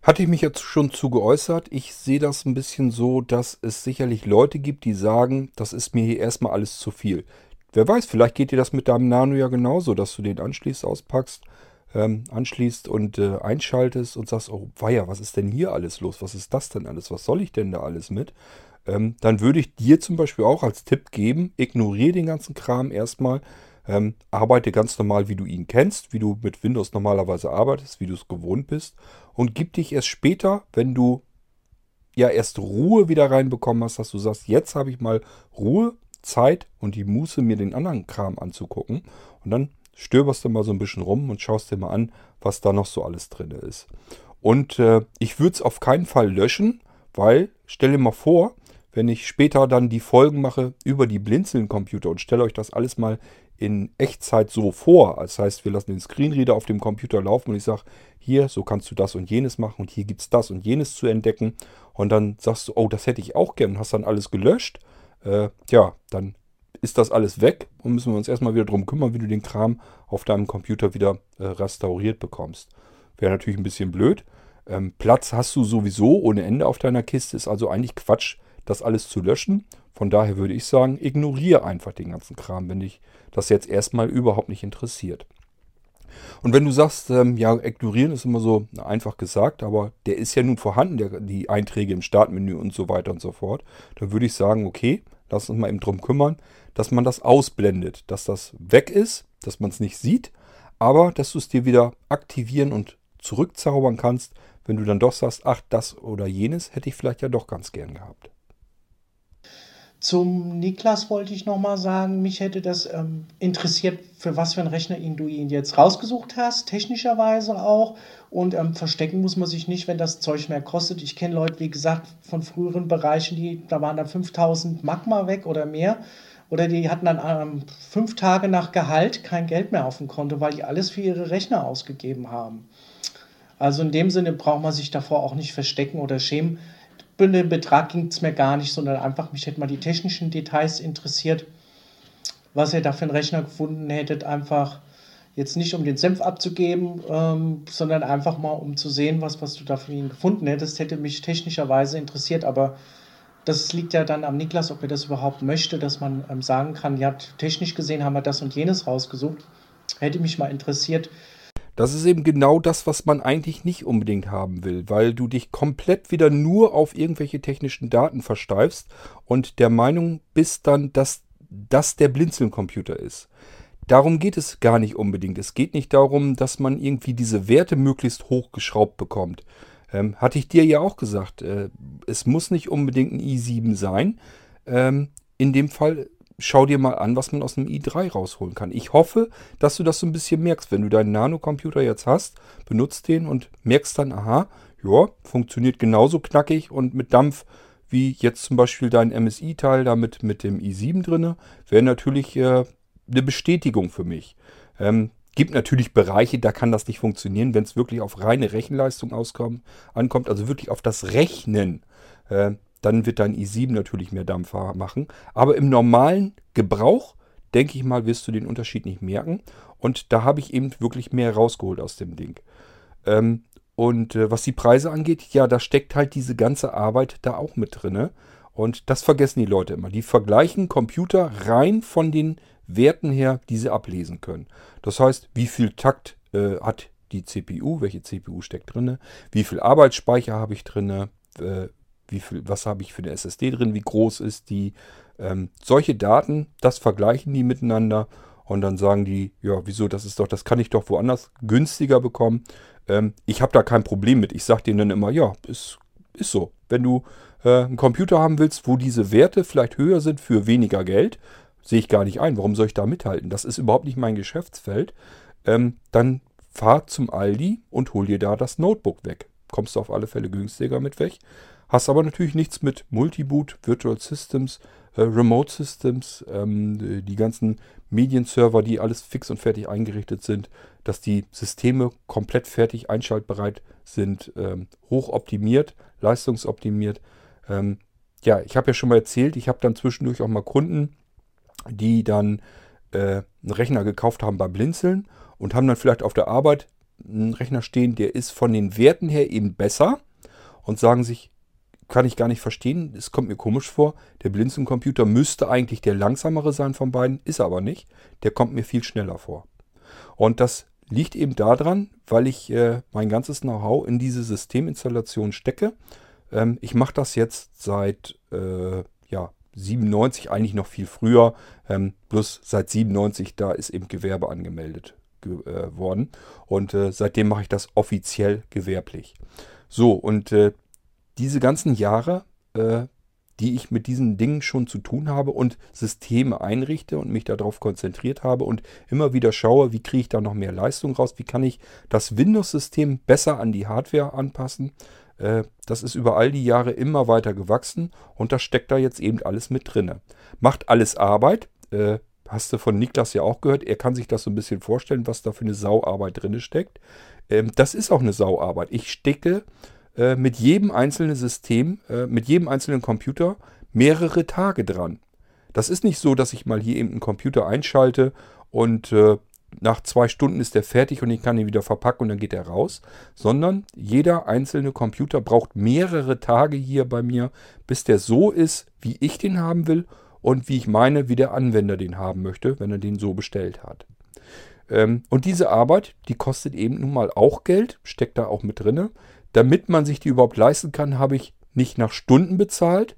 Hatte ich mich jetzt schon zu geäußert. Ich sehe das ein bisschen so, dass es sicherlich Leute gibt, die sagen, das ist mir hier erstmal alles zu viel. Wer weiß, vielleicht geht dir das mit deinem Nano ja genauso, dass du den anschließt, auspackst, ähm, anschließt und äh, einschaltest und sagst, oh weia, was ist denn hier alles los? Was ist das denn alles? Was soll ich denn da alles mit? ähm, dann würde ich dir zum Beispiel auch als Tipp geben, ignoriere den ganzen Kram erstmal, ähm, arbeite ganz normal, wie du ihn kennst, wie du mit Windows normalerweise arbeitest, wie du es gewohnt bist und gib dich erst später, wenn du ja erst Ruhe wieder reinbekommen hast, dass du sagst, jetzt habe ich mal Ruhe, Zeit und die Muße, mir den anderen Kram anzugucken und dann stöberst du mal so ein bisschen rum und schaust dir mal an, was da noch so alles drin ist. Und äh, ich würde es auf keinen Fall löschen, weil, stell dir mal vor, wenn ich später dann die Folgen mache über die Blinzeln-Computer und stelle euch das alles mal in Echtzeit so vor. Das heißt, wir lassen den Screenreader auf dem Computer laufen und ich sage, hier, so kannst du das und jenes machen und hier gibt es das und jenes zu entdecken. Und dann sagst du, oh, das hätte ich auch gern und hast dann alles gelöscht. Äh, ja, dann ist das alles weg und müssen wir uns erstmal wieder darum kümmern, wie du den Kram auf deinem Computer wieder äh, restauriert bekommst. Wäre natürlich ein bisschen blöd. Ähm, Platz hast du sowieso ohne Ende auf deiner Kiste, ist also eigentlich Quatsch, das alles zu löschen. Von daher würde ich sagen, ignoriere einfach den ganzen Kram, wenn dich das jetzt erstmal überhaupt nicht interessiert. Und wenn du sagst, ähm, ja, ignorieren ist immer so einfach gesagt, aber der ist ja nun vorhanden, der, die Einträge im Startmenü und so weiter und so fort, dann würde ich sagen, okay, lass uns mal eben drum kümmern, dass man das ausblendet, dass das weg ist, dass man es nicht sieht, aber dass du es dir wieder aktivieren und zurückzaubern kannst, wenn du dann doch sagst, ach, das oder jenes hätte ich vielleicht ja doch ganz gern gehabt. Zum Niklas wollte ich nochmal sagen, mich hätte das ähm, interessiert, für was für einen Rechner ihn du ihn jetzt rausgesucht hast, technischerweise auch. Und ähm, verstecken muss man sich nicht, wenn das Zeug mehr kostet. Ich kenne Leute, wie gesagt, von früheren Bereichen, die, da waren dann 5000 Magma weg oder mehr. Oder die hatten dann ähm, fünf Tage nach Gehalt kein Geld mehr auf dem Konto, weil die alles für ihre Rechner ausgegeben haben. Also in dem Sinne braucht man sich davor auch nicht verstecken oder schämen bei dem Betrag ging es mir gar nicht, sondern einfach, mich hätte mal die technischen Details interessiert, was ihr da für einen Rechner gefunden hättet, einfach, Jetzt nicht, um den Senf abzugeben, ähm, sondern einfach mal, um zu sehen, was, was du da für ihn gefunden hättest. Hätte mich technischerweise interessiert, aber das liegt ja dann am Niklas, ob er das überhaupt möchte, dass man ähm, sagen kann, ja, technisch gesehen haben wir das und jenes rausgesucht. Hätte mich mal interessiert. Das ist eben genau das, was man eigentlich nicht unbedingt haben will, weil du dich komplett wieder nur auf irgendwelche technischen Daten versteifst und der Meinung bist dann, dass das der Blinzeln-Computer ist. Darum geht es gar nicht unbedingt. Es geht nicht darum, dass man irgendwie diese Werte möglichst hochgeschraubt bekommt. Ähm, hatte ich dir ja auch gesagt, äh, es muss nicht unbedingt ein i7 sein. Ähm, in dem Fall schau dir mal an, was man aus einem i3 rausholen kann. Ich hoffe, dass du das so ein bisschen merkst. Wenn du deinen Nano-Computer jetzt hast, benutzt den und merkst dann, aha, ja, funktioniert genauso knackig und mit Dampf wie jetzt zum Beispiel dein MSI-Teil damit mit dem i7 drinne, wäre natürlich äh, eine Bestätigung für mich. Ähm, gibt natürlich Bereiche, da kann das nicht funktionieren, wenn es wirklich auf reine Rechenleistung auskommt, ankommt, also wirklich auf das Rechnen. Äh, dann wird dein i7 natürlich mehr Dampf machen. Aber im normalen Gebrauch, denke ich mal, wirst du den Unterschied nicht merken. Und da habe ich eben wirklich mehr rausgeholt aus dem Ding. Ähm, und äh, was die Preise angeht, ja, da steckt halt diese ganze Arbeit da auch mit drin. Und das vergessen die Leute immer. Die vergleichen Computer rein von den Werten her, die sie ablesen können. Das heißt, wie viel Takt äh, hat die CPU, welche CPU steckt drin, wie viel Arbeitsspeicher habe ich drin, äh, wie viel, was habe ich für eine SSD drin, wie groß ist die. Ähm, solche Daten, das vergleichen die miteinander und dann sagen die, ja, wieso, das ist doch, das kann ich doch woanders günstiger bekommen. Ähm, ich habe da kein Problem mit. Ich sage denen dann immer, ja, ist, ist so. Wenn du äh, einen Computer haben willst, wo diese Werte vielleicht höher sind für weniger Geld, sehe ich gar nicht ein. Warum soll ich da mithalten? Das ist überhaupt nicht mein Geschäftsfeld. Ähm, dann fahr zum Aldi und hol dir da das Notebook weg. Kommst du auf alle Fälle günstiger mit weg. Hast aber natürlich nichts mit Multiboot, Virtual Systems, äh, Remote Systems, ähm, die ganzen Medienserver, die alles fix und fertig eingerichtet sind, dass die Systeme komplett fertig einschaltbereit sind, ähm, hoch optimiert, leistungsoptimiert. Ähm, ja, ich habe ja schon mal erzählt, ich habe dann zwischendurch auch mal Kunden, die dann äh, einen Rechner gekauft haben bei Blinzeln und haben dann vielleicht auf der Arbeit einen Rechner stehen, der ist von den Werten her eben besser und sagen sich, kann ich gar nicht verstehen, es kommt mir komisch vor, der Blinzeln-Computer müsste eigentlich der langsamere sein von beiden, ist aber nicht, der kommt mir viel schneller vor. Und das liegt eben daran, weil ich äh, mein ganzes Know-how in diese Systeminstallation stecke. Ähm, ich mache das jetzt seit äh, 97 eigentlich noch viel früher. Ähm, bloß seit 97, da ist eben Gewerbe angemeldet ge äh, worden. Und äh, seitdem mache ich das offiziell gewerblich. So, und äh, diese ganzen Jahre, äh, die ich mit diesen Dingen schon zu tun habe und Systeme einrichte und mich darauf konzentriert habe und immer wieder schaue, wie kriege ich da noch mehr Leistung raus, wie kann ich das Windows-System besser an die Hardware anpassen, das ist über all die Jahre immer weiter gewachsen und das steckt da jetzt eben alles mit drin. Macht alles Arbeit. Äh, hast du von Niklas ja auch gehört. Er kann sich das so ein bisschen vorstellen, was da für eine Sauarbeit drin steckt. Ähm, das ist auch eine Sauarbeit. Ich stecke äh, mit jedem einzelnen System, mit jedem einzelnen Computer mehrere Tage dran. Das ist nicht so, dass ich mal hier eben einen Computer einschalte und nach zwei Stunden ist der fertig und ich kann ihn wieder verpacken und dann geht er raus. Sondern jeder einzelne Computer braucht mehrere Tage hier bei mir, bis der so ist, wie ich den haben will und wie ich meine, wie der Anwender den haben möchte, wenn er den so bestellt hat. Ähm, und diese Arbeit, die kostet eben nun mal auch Geld, steckt da auch mit drin. Damit man sich die überhaupt leisten kann, habe ich nicht nach Stunden bezahlt,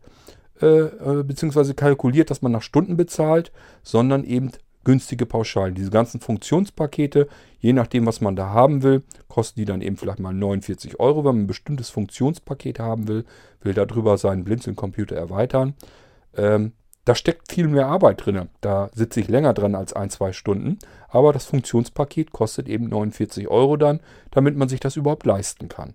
äh, äh, beziehungsweise kalkuliert, dass man nach Stunden bezahlt, sondern eben günstige Pauschalen. Diese ganzen Funktionspakete, je nachdem, was man da haben will, kosten die dann eben vielleicht mal 49 Euro, wenn man ein bestimmtes Funktionspaket haben will, will darüber seinen Blinzeln-Computer erweitern. Ähm, da steckt viel mehr Arbeit drin. Da sitze ich länger dran als ein, zwei Stunden. Aber das Funktionspaket kostet eben 49 Euro dann, damit man sich das überhaupt leisten kann.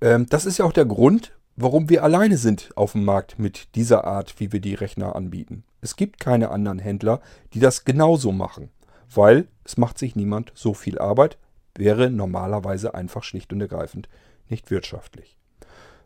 Ähm, das ist ja auch der Grund, warum wir alleine sind auf dem Markt mit dieser Art, wie wir die Rechner anbieten. Es gibt keine anderen Händler, die das genauso machen, weil es macht sich niemand so viel Arbeit, wäre normalerweise einfach schlicht und ergreifend nicht wirtschaftlich.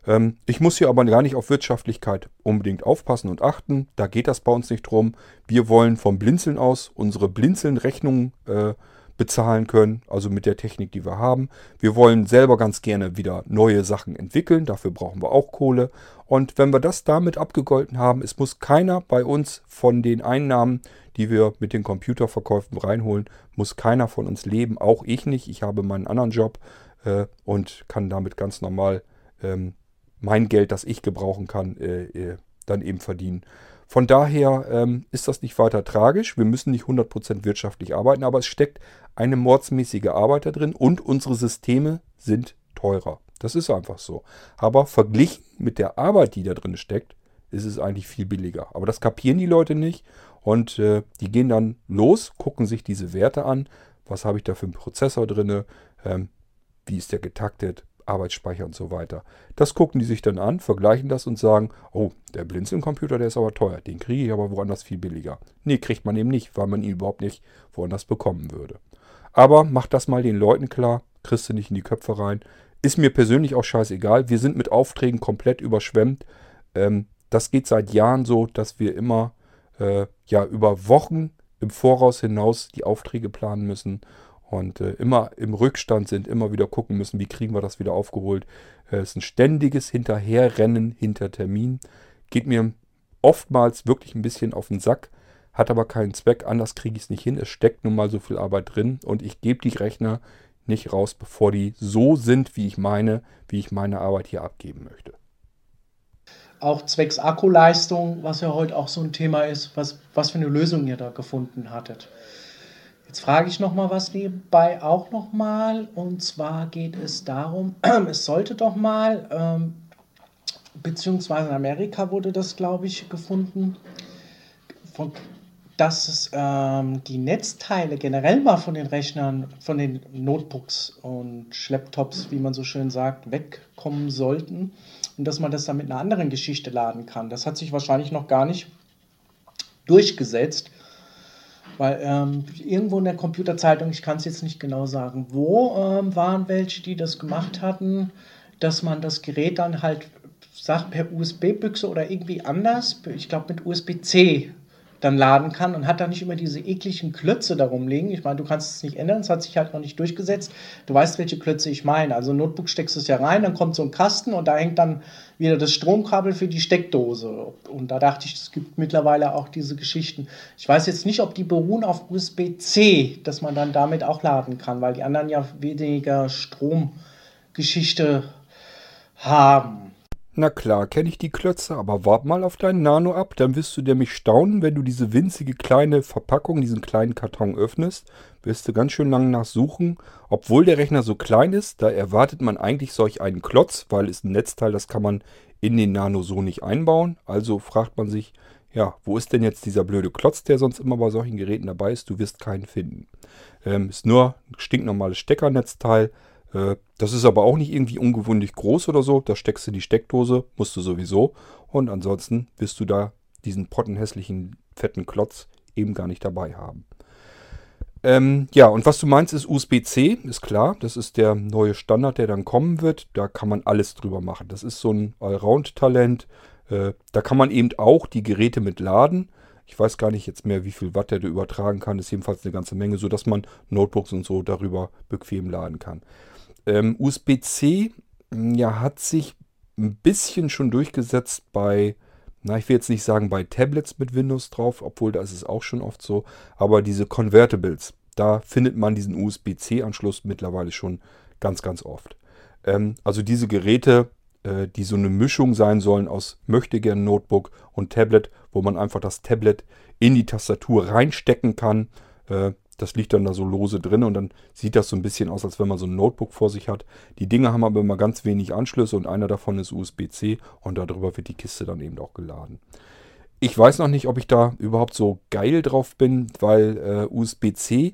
Ähm, ich muss hier aber gar nicht auf Wirtschaftlichkeit unbedingt aufpassen und achten. Da geht das bei uns nicht drum. Wir wollen vom Blinzeln aus unsere Blinzeln-Rechnungen äh, bezahlen können, also mit der Technik, die wir haben. Wir wollen selber ganz gerne wieder neue Sachen entwickeln, dafür brauchen wir auch Kohle. Und wenn wir das damit abgegolten haben, es muss keiner bei uns von den Einnahmen, die wir mit den Computerverkäufen reinholen, muss keiner von uns leben, auch ich nicht. Ich habe meinen anderen Job äh, und kann damit ganz normal ähm, mein Geld, das ich gebrauchen kann, äh, äh, dann eben verdienen. Von daher ähm, ist das nicht weiter tragisch. Wir müssen nicht 100% wirtschaftlich arbeiten, aber es steckt eine mordsmäßige Arbeit da drin und unsere Systeme sind teurer. Das ist einfach so. Aber verglichen mit der Arbeit, die da drin steckt, ist es eigentlich viel billiger. Aber das kapieren die Leute nicht und äh, die gehen dann los, gucken sich diese Werte an. Was habe ich da für einen Prozessor drin? Ähm, wie ist der getaktet? Arbeitsspeicher und so weiter. Das gucken die sich dann an, vergleichen das und sagen, oh, der Blinzeln-Computer, der ist aber teuer, den kriege ich aber woanders viel billiger. Nee, kriegt man eben nicht, weil man ihn überhaupt nicht woanders bekommen würde. Aber macht das mal den Leuten klar, kriegst du nicht in die Köpfe rein. Ist mir persönlich auch scheißegal. Wir sind mit Aufträgen komplett überschwemmt. Ähm, das geht seit Jahren so, dass wir immer äh, ja über Wochen im Voraus hinaus die Aufträge planen müssen und äh, immer im Rückstand sind, immer wieder gucken müssen, wie kriegen wir das wieder aufgeholt. Äh, es ist ein ständiges Hinterherrennen hinter Termin. Geht mir oftmals wirklich ein bisschen auf den Sack, hat aber keinen Zweck, anders kriege ich es nicht hin. Es steckt nun mal so viel Arbeit drin und ich gebe die Rechner nicht raus, bevor die so sind, wie ich meine, wie ich meine Arbeit hier abgeben möchte. Auch zwecks Akkuleistung, was ja heute auch so ein Thema ist, was, was für eine Lösung ihr da gefunden hattet. Jetzt frage ich noch mal was nebenbei auch noch mal und zwar geht es darum, es sollte doch mal, ähm, beziehungsweise in Amerika wurde das, glaube ich, gefunden, von, dass es, ähm, die Netzteile generell mal von den Rechnern, von den Notebooks und Laptops, wie man so schön sagt, wegkommen sollten und dass man das dann mit einer anderen Geschichte laden kann. Das hat sich wahrscheinlich noch gar nicht durchgesetzt. Weil ähm, irgendwo in der Computerzeitung, ich kann es jetzt nicht genau sagen, wo ähm, waren welche, die das gemacht hatten, dass man das Gerät dann halt sagt per USB-Büchse oder irgendwie anders, ich glaube mit USB-C dann laden kann und hat dann nicht immer diese ekligen Klötze darum liegen. Ich meine, du kannst es nicht ändern, es hat sich halt noch nicht durchgesetzt. Du weißt, welche Klötze ich meine. Also Notebook steckst du es ja rein, dann kommt so ein Kasten und da hängt dann wieder das Stromkabel für die Steckdose. Und da dachte ich, es gibt mittlerweile auch diese Geschichten. Ich weiß jetzt nicht, ob die beruhen auf USB-C, dass man dann damit auch laden kann, weil die anderen ja weniger Stromgeschichte haben. Na klar, kenne ich die Klötze, aber wart mal auf deinen Nano ab, dann wirst du nämlich staunen, wenn du diese winzige kleine Verpackung, diesen kleinen Karton öffnest, wirst du ganz schön lang nachsuchen. Obwohl der Rechner so klein ist, da erwartet man eigentlich solch einen Klotz, weil es ein Netzteil, das kann man in den Nano so nicht einbauen. Also fragt man sich, ja, wo ist denn jetzt dieser blöde Klotz, der sonst immer bei solchen Geräten dabei ist? Du wirst keinen finden. Ähm, ist nur ein stinknormales Steckernetzteil. Äh, das ist aber auch nicht irgendwie ungewöhnlich groß oder so. Da steckst du die Steckdose, musst du sowieso. Und ansonsten wirst du da diesen pottenhässlichen fetten Klotz eben gar nicht dabei haben. Ähm, ja, und was du meinst, ist USB-C, ist klar. Das ist der neue Standard, der dann kommen wird. Da kann man alles drüber machen. Das ist so ein Allround-Talent. Äh, da kann man eben auch die Geräte mit laden. Ich weiß gar nicht jetzt mehr, wie viel Watt der da übertragen kann. Das ist jedenfalls eine ganze Menge, sodass man Notebooks und so darüber bequem laden kann. Ähm, USB-C ja, hat sich ein bisschen schon durchgesetzt bei, na, ich will jetzt nicht sagen bei Tablets mit Windows drauf, obwohl da ist es auch schon oft so, aber diese Convertibles, da findet man diesen USB-C-Anschluss mittlerweile schon ganz, ganz oft. Ähm, also diese Geräte, äh, die so eine Mischung sein sollen aus möchtegern Notebook und Tablet, wo man einfach das Tablet in die Tastatur reinstecken kann. Äh, das liegt dann da so lose drin und dann sieht das so ein bisschen aus, als wenn man so ein Notebook vor sich hat. Die Dinge haben aber immer ganz wenig Anschlüsse und einer davon ist USB-C und darüber wird die Kiste dann eben auch geladen. Ich weiß noch nicht, ob ich da überhaupt so geil drauf bin, weil äh, USB-C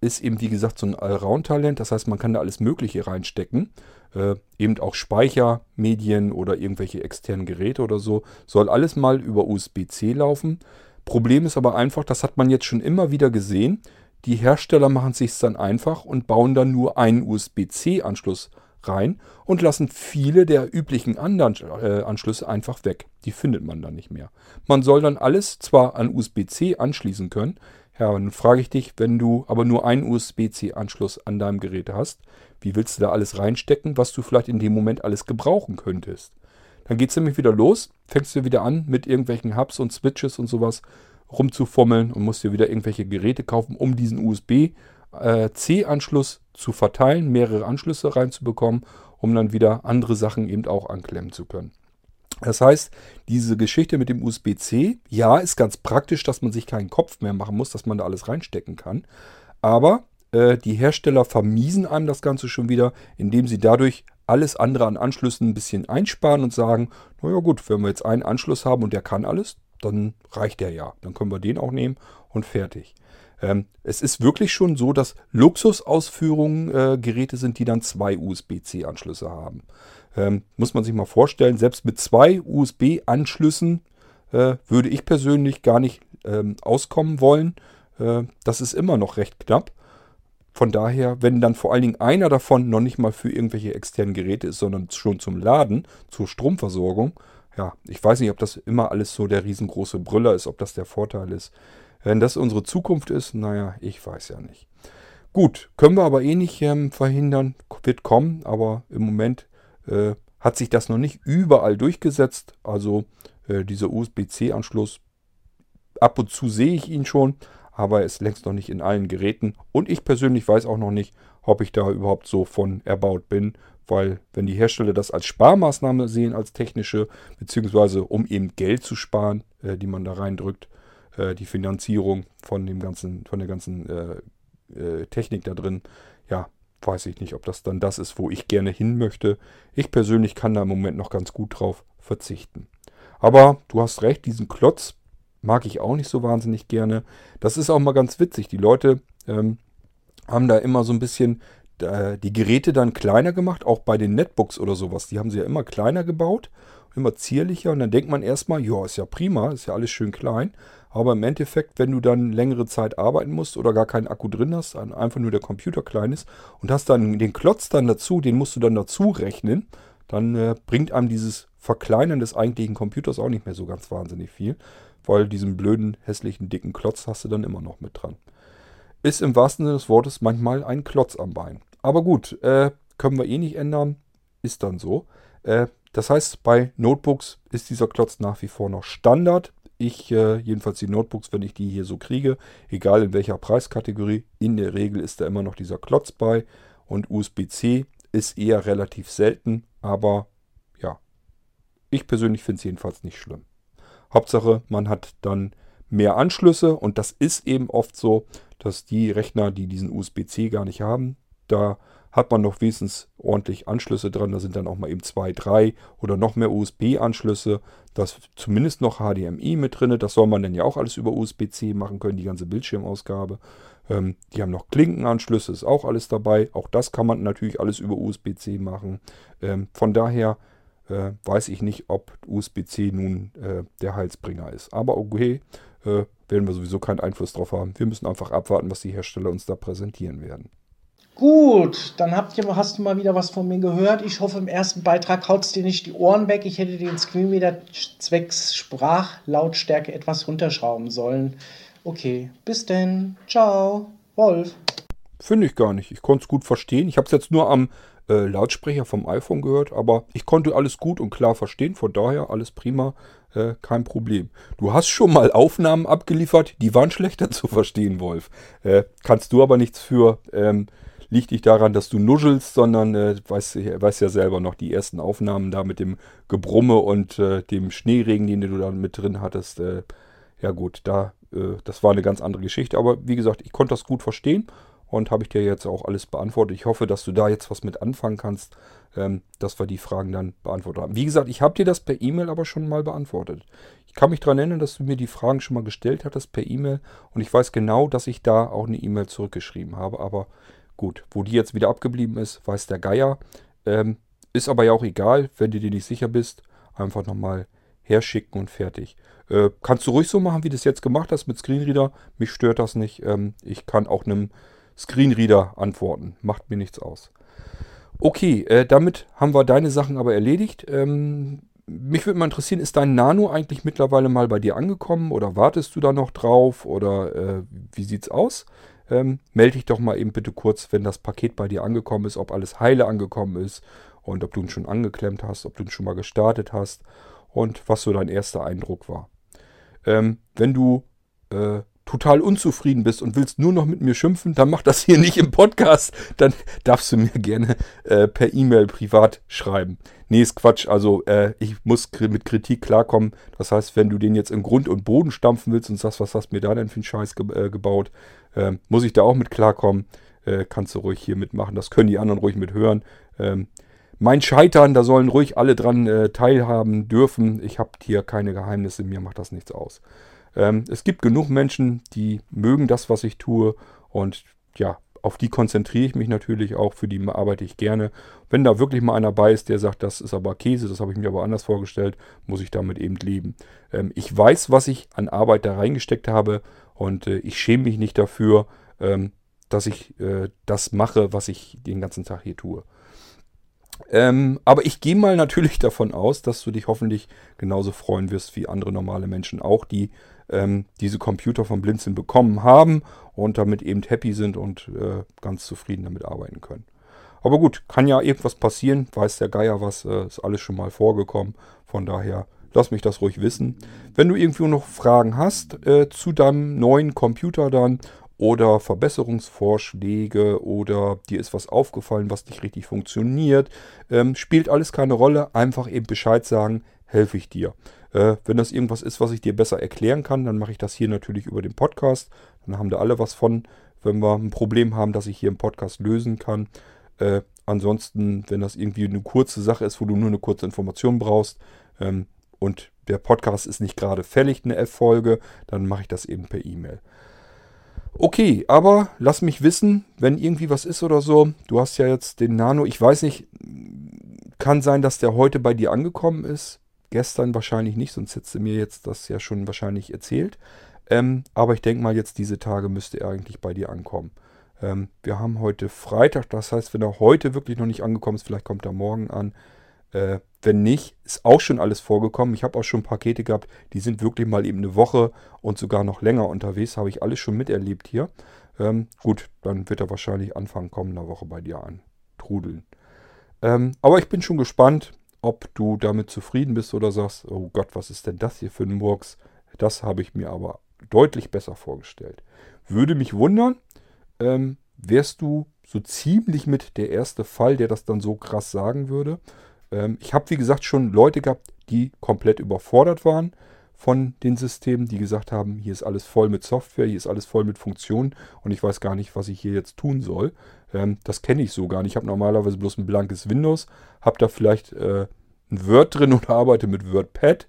ist eben wie gesagt so ein Allround-Talent. Das heißt, man kann da alles Mögliche reinstecken. Äh, eben auch Speichermedien oder irgendwelche externen Geräte oder so. Soll alles mal über USB-C laufen. Problem ist aber einfach, das hat man jetzt schon immer wieder gesehen, die Hersteller machen es sich dann einfach und bauen dann nur einen USB-C-Anschluss rein und lassen viele der üblichen anderen äh, Anschlüsse einfach weg. Die findet man dann nicht mehr. Man soll dann alles zwar an USB-C anschließen können. Ja, dann frage ich dich, wenn du aber nur einen USB-C-Anschluss an deinem Gerät hast, wie willst du da alles reinstecken, was du vielleicht in dem Moment alles gebrauchen könntest? Dann geht es nämlich wieder los, fängst du wieder an mit irgendwelchen Hubs und Switches und sowas rumzufummeln und musst dir wieder irgendwelche Geräte kaufen, um diesen USB-C-Anschluss zu verteilen, mehrere Anschlüsse reinzubekommen, um dann wieder andere Sachen eben auch anklemmen zu können. Das heißt, diese Geschichte mit dem USB-C, ja, ist ganz praktisch, dass man sich keinen Kopf mehr machen muss, dass man da alles reinstecken kann. Aber äh, die Hersteller vermiesen einem das Ganze schon wieder, indem sie dadurch alles andere an Anschlüssen ein bisschen einsparen und sagen, naja gut, wenn wir jetzt einen Anschluss haben und der kann alles, dann reicht der ja. Dann können wir den auch nehmen und fertig. Ähm, es ist wirklich schon so, dass Luxusausführungen äh, Geräte sind, die dann zwei USB-C-Anschlüsse haben. Ähm, muss man sich mal vorstellen, selbst mit zwei USB-Anschlüssen äh, würde ich persönlich gar nicht ähm, auskommen wollen. Äh, das ist immer noch recht knapp. Von daher, wenn dann vor allen Dingen einer davon noch nicht mal für irgendwelche externen Geräte ist, sondern schon zum Laden, zur Stromversorgung, ja, ich weiß nicht, ob das immer alles so der riesengroße Brüller ist, ob das der Vorteil ist. Wenn das unsere Zukunft ist, naja, ich weiß ja nicht. Gut, können wir aber eh nicht ähm, verhindern, wird kommen, aber im Moment äh, hat sich das noch nicht überall durchgesetzt. Also äh, dieser USB-C-Anschluss, ab und zu sehe ich ihn schon, aber er ist längst noch nicht in allen Geräten. Und ich persönlich weiß auch noch nicht, ob ich da überhaupt so von erbaut bin, weil wenn die Hersteller das als Sparmaßnahme sehen, als technische, beziehungsweise um eben Geld zu sparen, äh, die man da reindrückt, äh, die Finanzierung von dem ganzen, von der ganzen äh, äh, Technik da drin, ja, weiß ich nicht, ob das dann das ist, wo ich gerne hin möchte. Ich persönlich kann da im Moment noch ganz gut drauf verzichten. Aber du hast recht, diesen Klotz mag ich auch nicht so wahnsinnig gerne. Das ist auch mal ganz witzig. Die Leute ähm, haben da immer so ein bisschen die Geräte dann kleiner gemacht, auch bei den Netbooks oder sowas. Die haben sie ja immer kleiner gebaut, immer zierlicher. Und dann denkt man erstmal, ja, ist ja prima, ist ja alles schön klein. Aber im Endeffekt, wenn du dann längere Zeit arbeiten musst oder gar keinen Akku drin hast, einfach nur der Computer klein ist und hast dann den Klotz dann dazu, den musst du dann dazu rechnen, dann äh, bringt einem dieses Verkleinern des eigentlichen Computers auch nicht mehr so ganz wahnsinnig viel weil diesen blöden, hässlichen, dicken Klotz hast du dann immer noch mit dran. Ist im wahrsten Sinne des Wortes manchmal ein Klotz am Bein. Aber gut, äh, können wir eh nicht ändern, ist dann so. Äh, das heißt, bei Notebooks ist dieser Klotz nach wie vor noch Standard. Ich, äh, jedenfalls die Notebooks, wenn ich die hier so kriege, egal in welcher Preiskategorie, in der Regel ist da immer noch dieser Klotz bei. Und USB-C ist eher relativ selten, aber ja, ich persönlich finde es jedenfalls nicht schlimm. Hauptsache, man hat dann mehr Anschlüsse und das ist eben oft so, dass die Rechner, die diesen USB-C gar nicht haben, da hat man noch wenigstens ordentlich Anschlüsse dran. Da sind dann auch mal eben zwei, drei oder noch mehr USB-Anschlüsse. Da ist zumindest noch HDMI mit drin. Das soll man dann ja auch alles über USB-C machen können, die ganze Bildschirmausgabe. Ähm, die haben noch Klinkenanschlüsse, ist auch alles dabei. Auch das kann man natürlich alles über USB-C machen. Ähm, von daher äh, weiß ich nicht, ob USB-C nun äh, der Heilsbringer ist. Aber okay, äh, werden wir sowieso keinen Einfluss drauf haben. Wir müssen einfach abwarten, was die Hersteller uns da präsentieren werden. Gut, dann habt ihr, hast du mal wieder was von mir gehört. Ich hoffe, im ersten Beitrag haut es dir nicht die Ohren weg. Ich hätte den Screen wieder zwecks Sprachlautstärke etwas runterschrauben sollen. Okay, bis denn. Ciao, Wolf. Finde ich gar nicht. Ich konnte es gut verstehen. Ich habe es jetzt nur am äh, Lautsprecher vom iPhone gehört, aber ich konnte alles gut und klar verstehen, von daher alles prima, kein Problem. Du hast schon mal Aufnahmen abgeliefert, die waren schlechter zu verstehen, Wolf. Äh, kannst du aber nichts für. Ähm, liegt nicht daran, dass du nuschelst, sondern äh, weißt, weißt ja selber noch die ersten Aufnahmen da mit dem Gebrumme und äh, dem Schneeregen, den du da mit drin hattest. Äh, ja gut, da, äh, das war eine ganz andere Geschichte. Aber wie gesagt, ich konnte das gut verstehen und habe ich dir jetzt auch alles beantwortet. Ich hoffe, dass du da jetzt was mit anfangen kannst, ähm, dass wir die Fragen dann beantwortet haben. Wie gesagt, ich habe dir das per E-Mail aber schon mal beantwortet. Ich kann mich daran erinnern, dass du mir die Fragen schon mal gestellt hattest per E-Mail und ich weiß genau, dass ich da auch eine E-Mail zurückgeschrieben habe. Aber gut, wo die jetzt wieder abgeblieben ist, weiß der Geier. Ähm, ist aber ja auch egal, wenn du dir nicht sicher bist. Einfach nochmal herschicken und fertig. Äh, kannst du ruhig so machen, wie du es jetzt gemacht hast mit Screenreader. Mich stört das nicht. Ähm, ich kann auch einem Screenreader antworten. Macht mir nichts aus. Okay, äh, damit haben wir deine Sachen aber erledigt. Ähm, mich würde mal interessieren, ist dein Nano eigentlich mittlerweile mal bei dir angekommen oder wartest du da noch drauf oder äh, wie sieht's aus? Ähm, melde dich doch mal eben bitte kurz, wenn das Paket bei dir angekommen ist, ob alles heile angekommen ist und ob du ihn schon angeklemmt hast, ob du ihn schon mal gestartet hast und was so dein erster Eindruck war. Ähm, wenn du äh, total unzufrieden bist und willst nur noch mit mir schimpfen, dann mach das hier nicht im Podcast. Dann darfst du mir gerne äh, per E-Mail privat schreiben. Nee, ist Quatsch. Also äh, ich muss mit Kritik klarkommen. Das heißt, wenn du den jetzt in Grund und Boden stampfen willst und sagst, was hast du mir da denn für einen Scheiß ge äh, gebaut, äh, muss ich da auch mit klarkommen. Äh, kannst du ruhig hier mitmachen. Das können die anderen ruhig mithören. Ähm, mein Scheitern, da sollen ruhig alle dran äh, teilhaben dürfen. Ich habe hier keine Geheimnisse, mir macht das nichts aus. Ähm, es gibt genug Menschen, die mögen das, was ich tue und ja, auf die konzentriere ich mich natürlich auch, für die arbeite ich gerne. Wenn da wirklich mal einer bei ist, der sagt, das ist aber Käse, das habe ich mir aber anders vorgestellt, muss ich damit eben leben. Ähm, ich weiß, was ich an Arbeit da reingesteckt habe und äh, ich schäme mich nicht dafür, ähm, dass ich äh, das mache, was ich den ganzen Tag hier tue. Ähm, aber ich gehe mal natürlich davon aus, dass du dich hoffentlich genauso freuen wirst wie andere normale Menschen auch, die ähm, diese Computer von Blinzeln bekommen haben und damit eben happy sind und äh, ganz zufrieden damit arbeiten können. Aber gut, kann ja irgendwas passieren, weiß der Geier was, äh, ist alles schon mal vorgekommen. Von daher lass mich das ruhig wissen. Wenn du irgendwie noch Fragen hast äh, zu deinem neuen Computer dann oder Verbesserungsvorschläge oder dir ist was aufgefallen, was nicht richtig funktioniert, ähm, spielt alles keine Rolle. Einfach eben Bescheid sagen, helfe ich dir. Äh, wenn das irgendwas ist, was ich dir besser erklären kann, dann mache ich das hier natürlich über den Podcast. Dann haben da alle was von, wenn wir ein Problem haben, das ich hier im Podcast lösen kann. Äh, ansonsten, wenn das irgendwie eine kurze Sache ist, wo du nur eine kurze Information brauchst ähm, und der Podcast ist nicht gerade fällig, eine F-Folge, dann mache ich das eben per E-Mail. Okay, aber lass mich wissen, wenn irgendwie was ist oder so. Du hast ja jetzt den Nano, ich weiß nicht, kann sein, dass der heute bei dir angekommen ist. Gestern wahrscheinlich nicht, sonst hättest du mir jetzt das ja schon wahrscheinlich erzählt. Ähm, aber ich denke mal, jetzt diese Tage müsste er eigentlich bei dir ankommen. Ähm, wir haben heute Freitag, das heißt, wenn er heute wirklich noch nicht angekommen ist, vielleicht kommt er morgen an. Äh, wenn nicht, ist auch schon alles vorgekommen. Ich habe auch schon Pakete gehabt, die sind wirklich mal eben eine Woche und sogar noch länger unterwegs. Habe ich alles schon miterlebt hier. Ähm, gut, dann wird er wahrscheinlich Anfang kommender Woche bei dir an. Trudeln. Ähm, aber ich bin schon gespannt ob du damit zufrieden bist oder sagst, oh Gott, was ist denn das hier für ein Murks? Das habe ich mir aber deutlich besser vorgestellt. Würde mich wundern, ähm, wärst du so ziemlich mit der erste Fall, der das dann so krass sagen würde. Ähm, ich habe, wie gesagt, schon Leute gehabt, die komplett überfordert waren von den Systemen, die gesagt haben, hier ist alles voll mit Software, hier ist alles voll mit Funktionen und ich weiß gar nicht, was ich hier jetzt tun soll. Ähm, das kenne ich so gar nicht. Ich habe normalerweise bloß ein blankes Windows, habe da vielleicht äh, ein Word drin und arbeite mit WordPad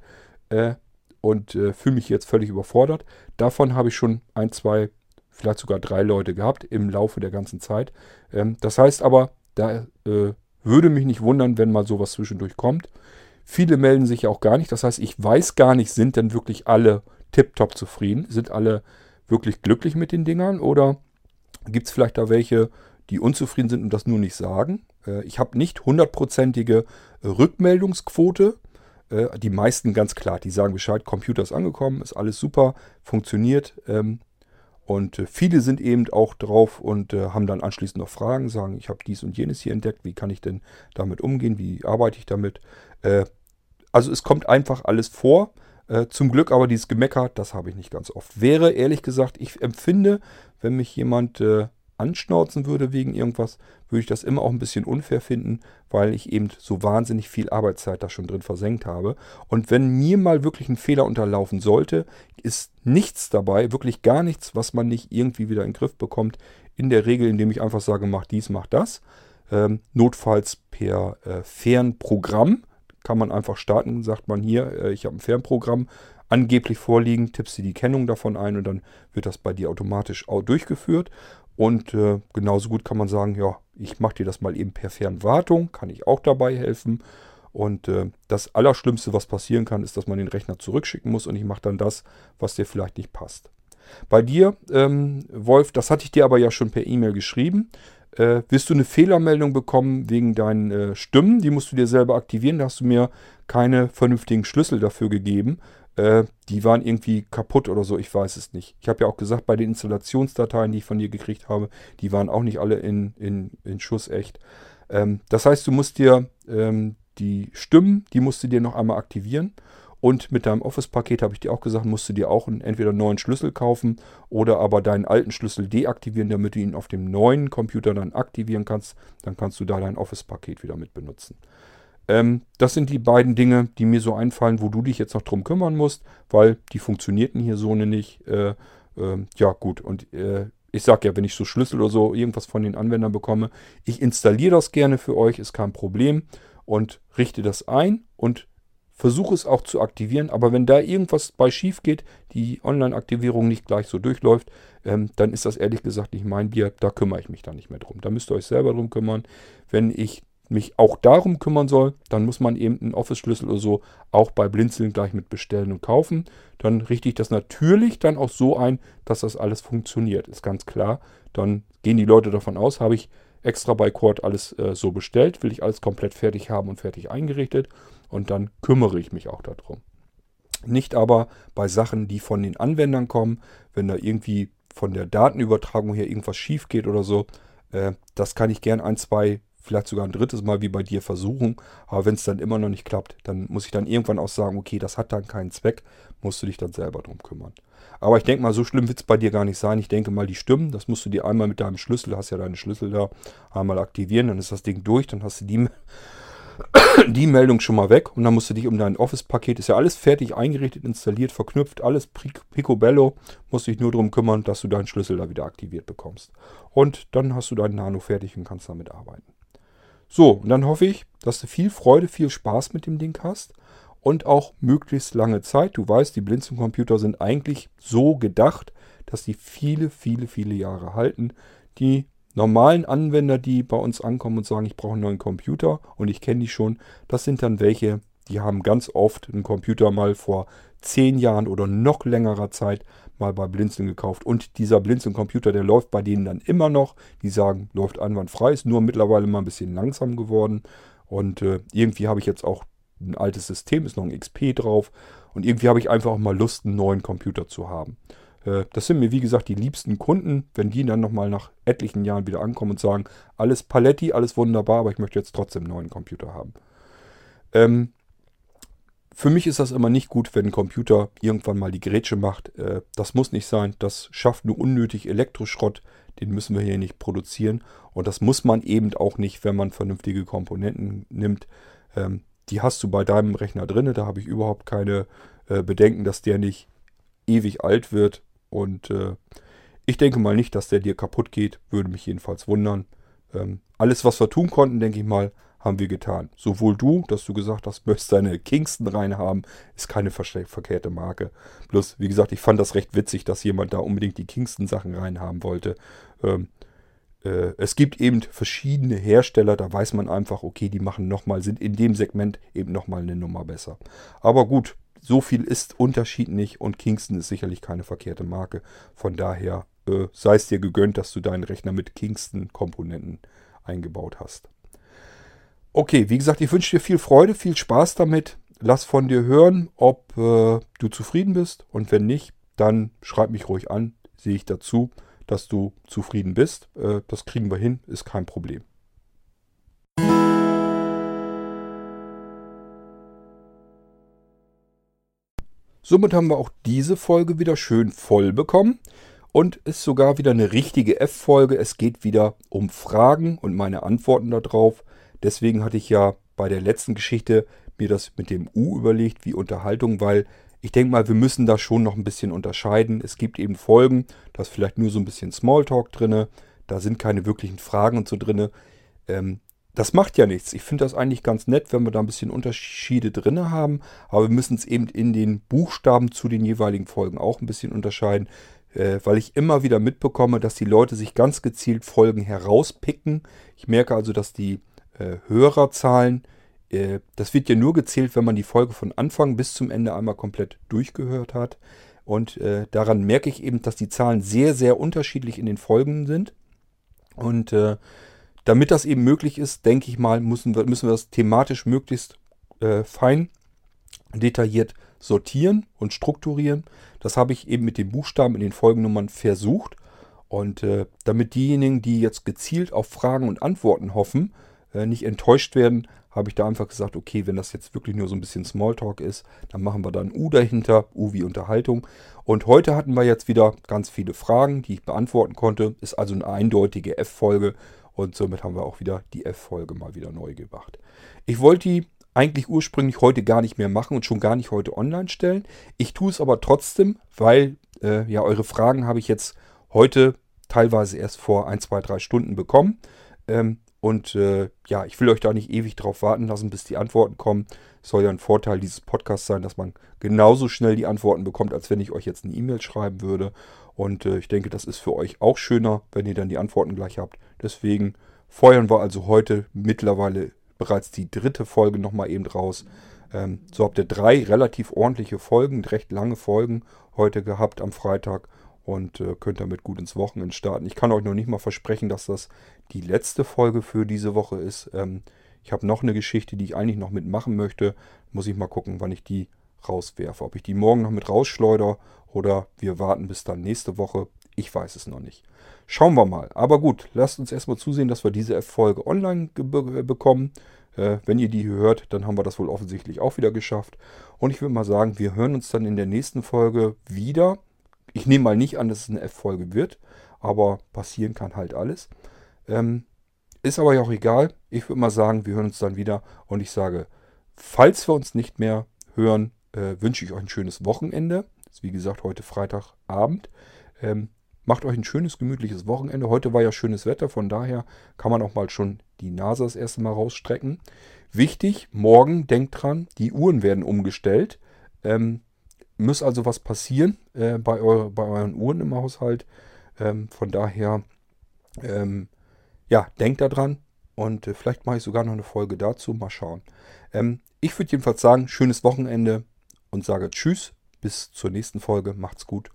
äh, und äh, fühle mich jetzt völlig überfordert. Davon habe ich schon ein, zwei, vielleicht sogar drei Leute gehabt im Laufe der ganzen Zeit. Ähm, das heißt aber, da äh, würde mich nicht wundern, wenn mal sowas zwischendurch kommt. Viele melden sich auch gar nicht. Das heißt, ich weiß gar nicht, sind denn wirklich alle tiptop zufrieden? Sind alle wirklich glücklich mit den Dingern? Oder gibt es vielleicht da welche, die unzufrieden sind und das nur nicht sagen? Äh, ich habe nicht hundertprozentige Rückmeldungsquote. Äh, die meisten ganz klar, die sagen Bescheid, Computer ist angekommen, ist alles super, funktioniert. Ähm, und äh, viele sind eben auch drauf und haben dann anschließend noch Fragen, sagen, ich habe dies und jenes hier entdeckt, wie kann ich denn damit umgehen, wie arbeite ich damit? Äh, also es kommt einfach alles vor. Äh, zum Glück aber dieses Gemecker, das habe ich nicht ganz oft. Wäre ehrlich gesagt, ich empfinde, wenn mich jemand äh, anschnauzen würde wegen irgendwas, würde ich das immer auch ein bisschen unfair finden, weil ich eben so wahnsinnig viel Arbeitszeit da schon drin versenkt habe. Und wenn mir mal wirklich ein Fehler unterlaufen sollte, ist nichts dabei, wirklich gar nichts, was man nicht irgendwie wieder in den Griff bekommt. In der Regel, indem ich einfach sage, mach dies, mach das. Ähm, notfalls per äh, Fernprogramm kann man einfach starten, sagt man hier, äh, ich habe ein Fernprogramm angeblich vorliegen, tippst du die Kennung davon ein und dann wird das bei dir automatisch auch durchgeführt. Und äh, genauso gut kann man sagen, ja, ich mache dir das mal eben per Fernwartung, kann ich auch dabei helfen. Und äh, das Allerschlimmste, was passieren kann, ist, dass man den Rechner zurückschicken muss und ich mache dann das, was dir vielleicht nicht passt. Bei dir, ähm, Wolf, das hatte ich dir aber ja schon per E-Mail geschrieben. Äh, wirst du eine Fehlermeldung bekommen wegen deinen äh, Stimmen. Die musst du dir selber aktivieren. Da hast du mir keine vernünftigen Schlüssel dafür gegeben. Äh, die waren irgendwie kaputt oder so, ich weiß es nicht. Ich habe ja auch gesagt, bei den Installationsdateien, die ich von dir gekriegt habe, die waren auch nicht alle in, in, in Schuss echt. Ähm, das heißt, du musst dir ähm, die Stimmen, die musst du dir noch einmal aktivieren. Und mit deinem Office-Paket habe ich dir auch gesagt, musst du dir auch einen, entweder einen neuen Schlüssel kaufen oder aber deinen alten Schlüssel deaktivieren, damit du ihn auf dem neuen Computer dann aktivieren kannst. Dann kannst du da dein Office-Paket wieder mit benutzen. Ähm, das sind die beiden Dinge, die mir so einfallen, wo du dich jetzt noch drum kümmern musst, weil die funktionierten hier so nicht. Äh, äh, ja, gut. Und äh, ich sage ja, wenn ich so Schlüssel oder so irgendwas von den Anwendern bekomme, ich installiere das gerne für euch, ist kein Problem und richte das ein und versuche es auch zu aktivieren. Aber wenn da irgendwas bei schief geht, die Online-Aktivierung nicht gleich so durchläuft, ähm, dann ist das ehrlich gesagt nicht mein Bier. Da kümmere ich mich dann nicht mehr drum. Da müsst ihr euch selber drum kümmern. Wenn ich mich auch darum kümmern soll, dann muss man eben einen Office-Schlüssel oder so auch bei Blinzeln gleich mit bestellen und kaufen. Dann richte ich das natürlich dann auch so ein, dass das alles funktioniert. Ist ganz klar. Dann gehen die Leute davon aus, habe ich extra bei Cord alles äh, so bestellt, will ich alles komplett fertig haben und fertig eingerichtet und dann kümmere ich mich auch darum. Nicht aber bei Sachen, die von den Anwendern kommen, wenn da irgendwie von der Datenübertragung her irgendwas schief geht oder so. Äh, das kann ich gern ein, zwei, vielleicht sogar ein drittes Mal wie bei dir versuchen. Aber wenn es dann immer noch nicht klappt, dann muss ich dann irgendwann auch sagen, okay, das hat dann keinen Zweck, musst du dich dann selber drum kümmern. Aber ich denke mal, so schlimm wird es bei dir gar nicht sein. Ich denke mal, die Stimmen, das musst du dir einmal mit deinem Schlüssel, hast ja deine Schlüssel da, einmal aktivieren, dann ist das Ding durch, dann hast du die die Meldung schon mal weg und dann musst du dich um dein Office-Paket, ist ja alles fertig eingerichtet, installiert, verknüpft, alles picobello, musst dich nur darum kümmern, dass du deinen Schlüssel da wieder aktiviert bekommst. Und dann hast du dein Nano fertig und kannst damit arbeiten. So, und dann hoffe ich, dass du viel Freude, viel Spaß mit dem Ding hast und auch möglichst lange Zeit. Du weißt, die Blinzeln-Computer sind eigentlich so gedacht, dass die viele, viele, viele Jahre halten. Die normalen Anwender, die bei uns ankommen und sagen, ich brauche einen neuen Computer und ich kenne die schon, das sind dann welche, die haben ganz oft einen Computer mal vor zehn Jahren oder noch längerer Zeit mal bei Blinzeln gekauft. Und dieser Blinzeln-Computer, der läuft bei denen dann immer noch. Die sagen, läuft einwandfrei, ist nur mittlerweile mal ein bisschen langsam geworden. Und äh, irgendwie habe ich jetzt auch ein altes System, ist noch ein XP drauf. Und irgendwie habe ich einfach mal Lust, einen neuen Computer zu haben. Äh, das sind mir, wie gesagt, die liebsten Kunden, wenn die dann nochmal nach etlichen Jahren wieder ankommen und sagen, alles Paletti, alles wunderbar, aber ich möchte jetzt trotzdem einen neuen Computer haben. Ähm, für mich ist das immer nicht gut, wenn ein Computer irgendwann mal die Grätsche macht. Äh, das muss nicht sein. Das schafft nur unnötig Elektroschrott. Den müssen wir hier nicht produzieren. Und das muss man eben auch nicht, wenn man vernünftige Komponenten nimmt. Ähm, die hast du bei deinem Rechner drin. Da habe ich überhaupt keine äh, Bedenken, dass der nicht ewig alt wird. Und äh, ich denke mal nicht, dass der dir kaputt geht. Würde mich jedenfalls wundern. Ähm, alles, was wir tun konnten, denke ich mal, haben wir getan. Sowohl du, dass du gesagt hast, möchtest deine Kingston reinhaben, ist keine verkehrte Marke. Bloß, wie gesagt, ich fand das recht witzig, dass jemand da unbedingt die Kingston-Sachen reinhaben wollte. Ähm, äh, es gibt eben verschiedene Hersteller, da weiß man einfach, okay, die machen nochmal, sind in dem Segment eben nochmal eine Nummer besser. Aber gut, so viel ist Unterschied nicht und Kingston ist sicherlich keine verkehrte Marke. Von daher äh, sei es dir gegönnt, dass du deinen Rechner mit Kingston-Komponenten eingebaut hast. Okay, wie gesagt, ich wünsche dir viel Freude, viel Spaß damit. Lass von dir hören, ob äh, du zufrieden bist und wenn nicht, dann schreib mich ruhig an, sehe ich dazu, dass du zufrieden bist. Äh, das kriegen wir hin, ist kein Problem. Somit haben wir auch diese Folge wieder schön voll bekommen und ist sogar wieder eine richtige F-Folge. Es geht wieder um Fragen und meine Antworten darauf. Deswegen hatte ich ja bei der letzten Geschichte mir das mit dem U überlegt, wie Unterhaltung, weil ich denke mal, wir müssen da schon noch ein bisschen unterscheiden. Es gibt eben Folgen, da ist vielleicht nur so ein bisschen Smalltalk drin, da sind keine wirklichen Fragen und so drin. Ähm, das macht ja nichts. Ich finde das eigentlich ganz nett, wenn wir da ein bisschen Unterschiede drin haben. Aber wir müssen es eben in den Buchstaben zu den jeweiligen Folgen auch ein bisschen unterscheiden. Äh, weil ich immer wieder mitbekomme, dass die Leute sich ganz gezielt Folgen herauspicken. Ich merke also, dass die äh, Hörerzahlen, äh, das wird ja nur gezählt, wenn man die Folge von Anfang bis zum Ende einmal komplett durchgehört hat. Und äh, daran merke ich eben, dass die Zahlen sehr, sehr unterschiedlich in den Folgen sind. Und äh, damit das eben möglich ist, denke ich mal, müssen wir, müssen wir das thematisch möglichst äh, fein detailliert sortieren und strukturieren. Das habe ich eben mit den Buchstaben in den Folgennummern versucht. Und äh, damit diejenigen, die jetzt gezielt auf Fragen und Antworten hoffen, äh, nicht enttäuscht werden, habe ich da einfach gesagt, okay, wenn das jetzt wirklich nur so ein bisschen Smalltalk ist, dann machen wir da ein U dahinter, U wie Unterhaltung. Und heute hatten wir jetzt wieder ganz viele Fragen, die ich beantworten konnte. Ist also eine eindeutige F-Folge und somit haben wir auch wieder die F-Folge mal wieder neu gemacht. Ich wollte die eigentlich ursprünglich heute gar nicht mehr machen und schon gar nicht heute online stellen. Ich tue es aber trotzdem, weil äh, ja eure Fragen habe ich jetzt heute teilweise erst vor ein, zwei, drei Stunden bekommen. Ähm, und äh, ja, ich will euch da nicht ewig drauf warten lassen, bis die Antworten kommen. Es soll ja ein Vorteil dieses Podcasts sein, dass man genauso schnell die Antworten bekommt, als wenn ich euch jetzt eine E-Mail schreiben würde. Und äh, ich denke, das ist für euch auch schöner, wenn ihr dann die Antworten gleich habt. Deswegen feuern wir also heute mittlerweile bereits die dritte Folge nochmal eben raus. Ähm, so habt ihr drei relativ ordentliche Folgen, recht lange Folgen heute gehabt am Freitag und äh, könnt damit gut ins Wochenende starten. Ich kann euch noch nicht mal versprechen, dass das die letzte Folge für diese Woche ist. Ähm, ich habe noch eine Geschichte, die ich eigentlich noch mitmachen möchte. Muss ich mal gucken, wann ich die rauswerfe. Ob ich die morgen noch mit rausschleuder oder wir warten bis dann nächste Woche. Ich weiß es noch nicht. Schauen wir mal. Aber gut, lasst uns erstmal zusehen, dass wir diese Folge online be bekommen. Äh, wenn ihr die hört, dann haben wir das wohl offensichtlich auch wieder geschafft. Und ich würde mal sagen, wir hören uns dann in der nächsten Folge wieder. Ich nehme mal nicht an, dass es eine F-Folge wird, aber passieren kann halt alles. Ähm, ist aber ja auch egal. Ich würde mal sagen, wir hören uns dann wieder. Und ich sage, falls wir uns nicht mehr hören, äh, wünsche ich euch ein schönes Wochenende. Ist wie gesagt heute Freitagabend. Ähm, macht euch ein schönes, gemütliches Wochenende. Heute war ja schönes Wetter, von daher kann man auch mal schon die Nase das erste Mal rausstrecken. Wichtig, morgen denkt dran, die Uhren werden umgestellt. Ähm, muss also was passieren äh, bei, eure, bei euren Uhren im Haushalt. Ähm, von daher, ähm, ja, denkt daran. Und äh, vielleicht mache ich sogar noch eine Folge dazu. Mal schauen. Ähm, ich würde jedenfalls sagen, schönes Wochenende und sage Tschüss. Bis zur nächsten Folge. Macht's gut.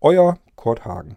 Euer Kurt Hagen.